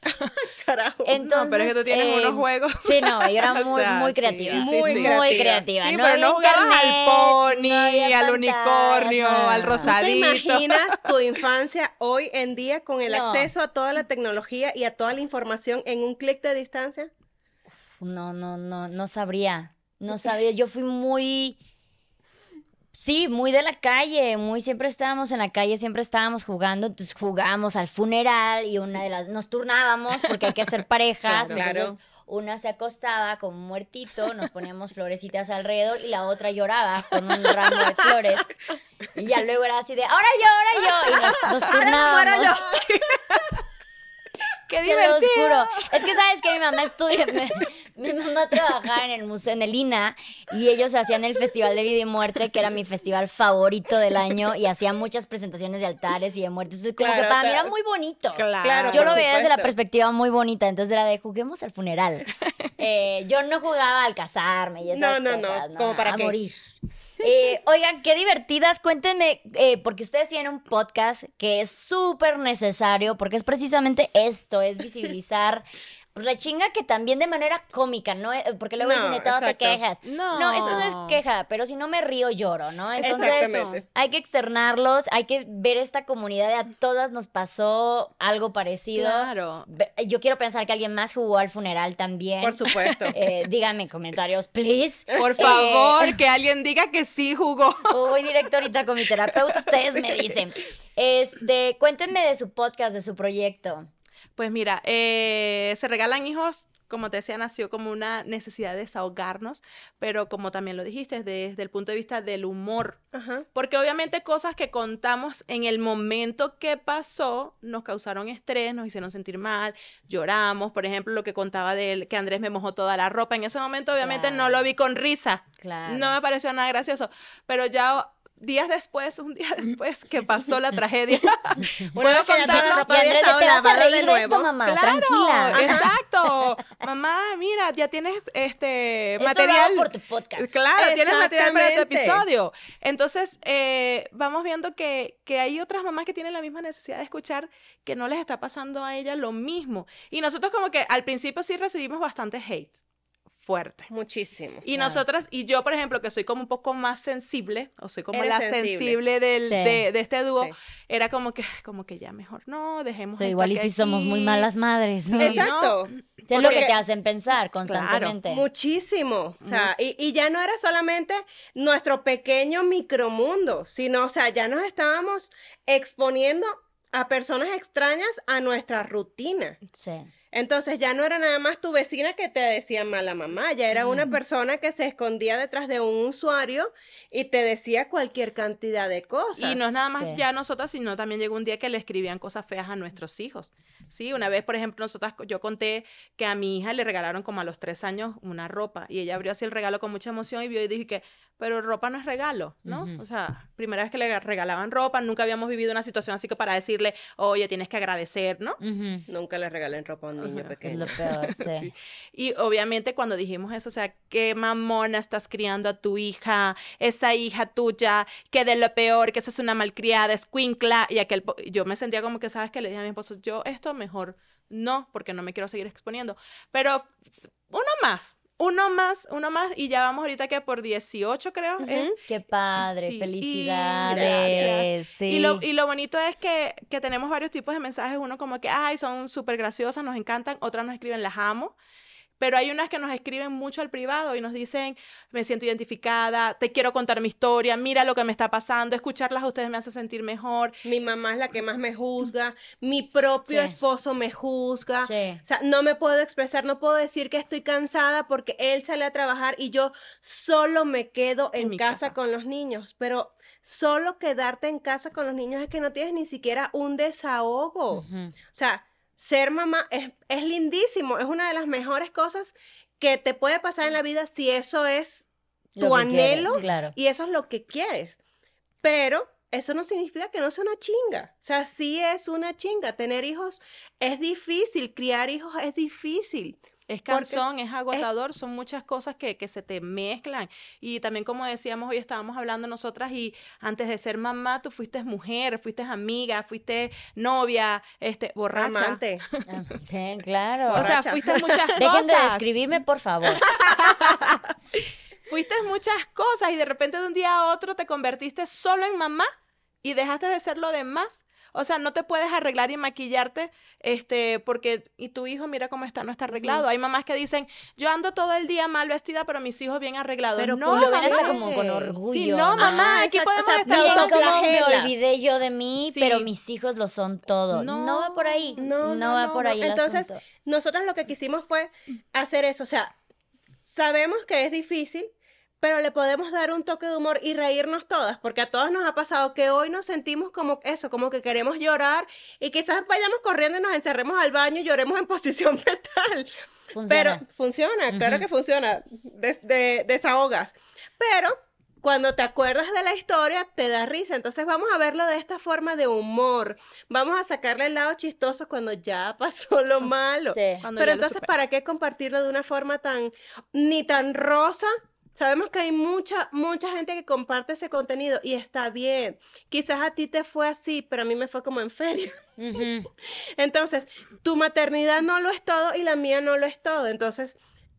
Carajo. Entonces, no, pero es que tú tienes eh, unos juegos. Sí, no, yo era O muy, sea, muy creativa. sí, muy, sí. muy creativa. creativa. Sí, no pero no jugabas al pony, no al unicornio, al ¿Tú te rosadito. imaginas tu infancia hoy en día con el No. acceso a toda la tecnología y a toda la información en un clic de distancia? No, no, no, no sabría. No sabía. Yo fui muy. Sí, muy de la calle, muy siempre estábamos en la calle, siempre estábamos jugando, entonces jugábamos al funeral y una de las nos turnábamos porque hay que hacer parejas, Claro. entonces una se acostaba como un muertito, nos poníamos florecitas alrededor y la otra lloraba con un ramo de flores y ya luego era así de ahora yo, ahora yo y nos, nos turnábamos. ¡Qué Se divertido! juro. Es que sabes que mi mamá estudia, me- mi mamá trabajaba en el museo, en el INA, y ellos hacían el Festival de Vida y Muerte, que era mi festival favorito del año, y hacían muchas presentaciones de altares y de muertes. Entonces, como que Claro, para mí era muy bonito. Claro, Yo lo veía desde la perspectiva muy bonita, entonces era de juguemos al funeral. Eh, yo no jugaba al casarme y esas No, no, no, cosas, ¿como para a qué? morir. Eh, oigan, qué divertidas. Cuéntenme, eh, porque ustedes tienen un podcast que es súper necesario, porque es precisamente esto, es visibilizar pues, la chinga que también de manera cómica, ¿no? Eh, Porque luego No, dicen de todo te quejas. No. No, eso no es queja, pero si no me río, lloro, ¿no? Entonces, Exactamente. hay que externarlos, hay que ver esta comunidad de a todas nos pasó algo parecido. Claro. Yo quiero pensar que alguien más jugó al funeral también. Por supuesto. Eh, díganme en comentarios, please. Por Eh, favor, que alguien diga que sí jugó. Voy directo ahorita con mi terapeuta, ustedes me dicen. Este, cuéntenme de su podcast, de su proyecto. Pues mira, eh, se regalan hijos, como te decía, nació como una necesidad de desahogarnos, pero como también lo dijiste, desde el punto de vista del humor. Ajá. Porque obviamente cosas que contamos en el momento que pasó nos causaron estrés, nos hicieron sentir mal, lloramos. Por ejemplo, lo que contaba de él, que Andrés me mojó toda la ropa. En ese momento obviamente no lo vi con risa. Claro. No me pareció nada gracioso. Pero ya días después, un día después que pasó la tragedia, la contarlo? Y Andrés, te vas a de de esto, nuevo. mamá, Claro, tranquila. exacto. Mamá, mira, ya tienes este material. lo hago por tu podcast. Claro, tienes material para tu episodio. Entonces, eh, vamos viendo que, que hay otras mamás que tienen la misma necesidad de escuchar que no les está pasando a ella lo mismo. Y nosotros como que al principio sí recibimos bastante hate fuerte. Muchísimo. Y Claro. nosotras, y yo, por ejemplo, que soy como un poco más sensible, o soy como Eres la sensible. sensible, del, Sí. de, de este dúo, Sí. era como que, como que ya mejor no, dejemos Sí, esto igual y aquí, si somos muy malas madres. ¿no? Exacto. Es lo que te hacen pensar constantemente. Muchísimo. O sea, y, y ya no era solamente nuestro pequeño micromundo, sino, o sea, ya nos estábamos exponiendo a personas extrañas a nuestra rutina. Sí. Entonces ya no era nada más tu vecina que te decía mala mamá, ya era una persona que se escondía detrás de un usuario y te decía cualquier cantidad de cosas. Y no es nada más Sí. ya nosotras, sino también llegó un día que le escribían cosas feas a nuestros hijos. Sí, una vez, por ejemplo, nosotras, yo conté que a mi hija le regalaron como a los tres años una ropa y ella abrió así el regalo con mucha emoción y vio y dije que, pero ropa no es regalo, ¿no? O sea, primera vez que le regalaban ropa, nunca habíamos vivido una situación así que para decirle, oye, tienes que agradecer, ¿no? Nunca le regalen ropa a un niño Ajá. Es pequeño. lo peor, sí. Sí. Y obviamente cuando dijimos eso, o sea, qué mamona estás criando a tu hija, esa hija tuya, que de lo peor, que esa es una malcriada, es cuincla, y aquel, po- yo me sentía como que, ¿sabes? Que le dije a mi esposo, yo esto mejor no, porque no me quiero seguir exponiendo, pero uno más, uno más, uno más, y ya vamos ahorita que por 18 creo, es. Qué padre, Sí, y felicidades. Sí. Y lo, y lo bonito es que, que tenemos varios tipos de mensajes. Uno como que, ay, son súper graciosas, nos encantan. Otras nos escriben, las amo. Pero hay unas que nos escriben mucho al privado y nos dicen, me siento identificada, te quiero contar mi historia, mira lo que me está pasando, escucharlas a ustedes me hace sentir mejor. Mi mamá es la que más me juzga, mi propio Sí. esposo me juzga. Sí. O sea, no me puedo expresar, no puedo decir que estoy cansada porque él sale a trabajar y yo solo me quedo en, casa, casa. con los niños. Pero solo quedarte en casa con los niños es que no tienes ni siquiera un desahogo. O sea, ser mamá es, es lindísimo, es una de las mejores cosas que te puede pasar en la vida si eso es tu quieres, anhelo claro. y eso es lo que quieres. Pero eso no significa que no sea una chinga. O sea, sí es una chinga. Tener hijos es difícil, criar hijos es difícil. Es cansón, es agotador, son muchas cosas que, que, se te mezclan. Y también, como decíamos, hoy estábamos hablando nosotras y antes de ser mamá, tú fuiste mujer, fuiste amiga, fuiste novia, este, borracha. Amante. Ah, Sí, claro. O sea, fuiste muchas cosas. Dejen de describirme, por favor. fuiste muchas cosas y de repente de un día a otro te convertiste solo en mamá y dejaste de ser lo demás. O sea, no te puedes arreglar y maquillarte, este, porque, y tu hijo, mira cómo está, no está arreglado. Hay mamás que dicen, yo ando todo el día mal vestida, pero mis hijos bien arreglados. Pero no, lo ven hasta como con orgullo. Sí, no, mamá, Ah, aquí exacto, podemos o sea, estar todos cómo me olvidé yo de mí, Sí. pero mis hijos lo son todo. No, No, va por ahí. no, No, no, va por ahí el Entonces, asunto. Nosotros lo que quisimos fue hacer eso. O sea, sabemos que es difícil, pero le podemos dar un toque de humor y reírnos todas, porque a todas nos ha pasado que hoy nos sentimos como eso, como que queremos llorar y quizás vayamos corriendo y nos encerremos al baño y lloremos en posición fetal. Funciona. Pero funciona, claro que funciona, des- de- desahogas. Pero cuando te acuerdas de la historia, te da risa. Entonces vamos a verlo de esta forma de humor. Vamos a sacarle el lado chistoso cuando ya pasó lo malo. Sí. Pero entonces. ¿para qué compartirlo de una forma tan, ni tan rosa? Sabemos que hay mucha, mucha gente que comparte ese contenido y está bien. Quizás a ti te fue así, pero a mí me fue como en feria. Ujú. Entonces, tu maternidad no lo es todo y la mía no lo es todo. Entonces,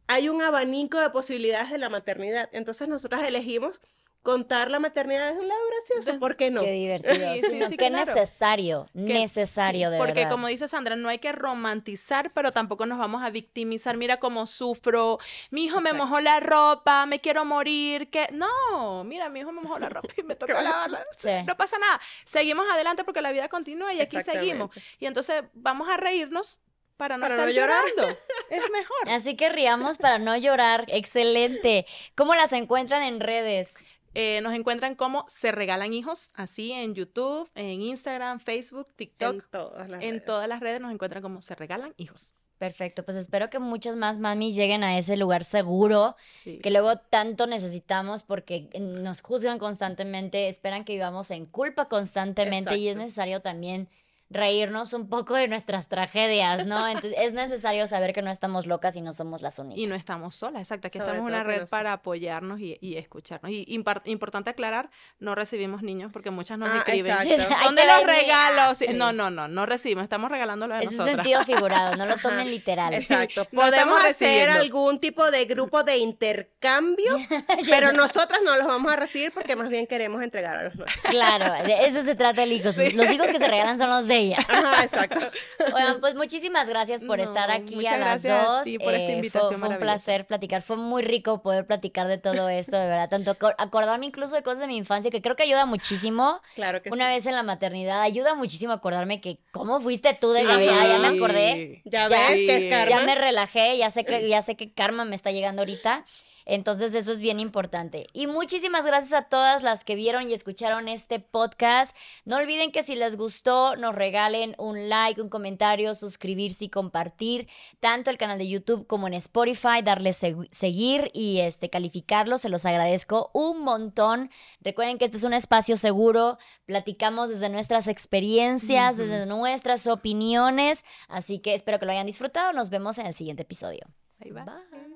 hay un abanico de posibilidades de la maternidad. Entonces, nosotras elegimos contar la maternidad desde un lado gracioso. ¿Por qué no? Qué divertido. Sí, Sí, sí, qué claro. necesario. Que- necesario, de Porque verdad. como dice Sandra, no hay que romantizar, pero tampoco nos vamos a victimizar. Mira cómo sufro, mi hijo me mojó la ropa, me quiero morir, que no, mira, mi hijo me mojó la ropa y me toca lavarla. Sí. No pasa nada. Seguimos adelante porque la vida continúa y aquí seguimos. Y entonces vamos a reírnos para no Para estar no llorando. es mejor. Así que riamos para no llorar. Excelente. ¿Cómo las encuentran en redes? Eh, nos encuentran como Se Regalan Hijos, así en YouTube, en Instagram, Facebook, TikTok. En todas las En redes. todas las redes nos encuentran como Se Regalan Hijos. Perfecto, pues espero que muchas más mamis lleguen a ese lugar seguro Sí. que luego tanto necesitamos porque nos juzgan constantemente, esperan que vivamos en culpa constantemente y es necesario también reírnos un poco de nuestras tragedias, ¿no? Entonces es necesario saber que no estamos locas y no somos las únicas. Y no estamos solas, exacto. Aquí Sobre estamos en una que red para apoyarnos y, y escucharnos. Y impar- importante aclarar, no recibimos niños porque muchas nos Ah, escriben. ¿Dónde que los regalos? Sí, Sí. No, no, no, no recibimos. Estamos regalándolo a Es un nosotras. sentido figurado, no lo tomen literal. Exacto. Podemos hacer algún tipo de grupo de intercambio, pero nosotras no los vamos a recibir porque más bien queremos entregar a los nuestros. Claro, de eso se trata el hijo. Los hijos que se regalan son los de ella. Ajá, exacto. Oigan, pues muchísimas gracias por No, estar aquí a las a dos. ti por esta Eh, fue- invitación fue, un placer platicar. Fue muy rico poder platicar de todo esto, de verdad. Tanto acor- acordarme incluso de cosas de mi infancia que creo que ayuda muchísimo. Claro que Una sí. vez en la maternidad, ayuda muchísimo acordarme que cómo fuiste tú de Sí. Gabriela. Ya me acordé. Ya, Ya- ves que es karma. Ya me relajé, ya sé que ya sé que karma me está llegando ahorita. Entonces eso es bien importante. Y muchísimas gracias a todas las que vieron y escucharon este podcast. No olviden que si les gustó, nos regalen un like, un comentario, suscribirse y compartir tanto el canal de YouTube como en Spotify, darle segu- seguir y este calificarlo, se los agradezco un montón. Recuerden que este es un espacio seguro, platicamos desde nuestras experiencias, desde nuestras opiniones, así que espero que lo hayan disfrutado. Nos vemos en el siguiente episodio. Ahí va. Bye.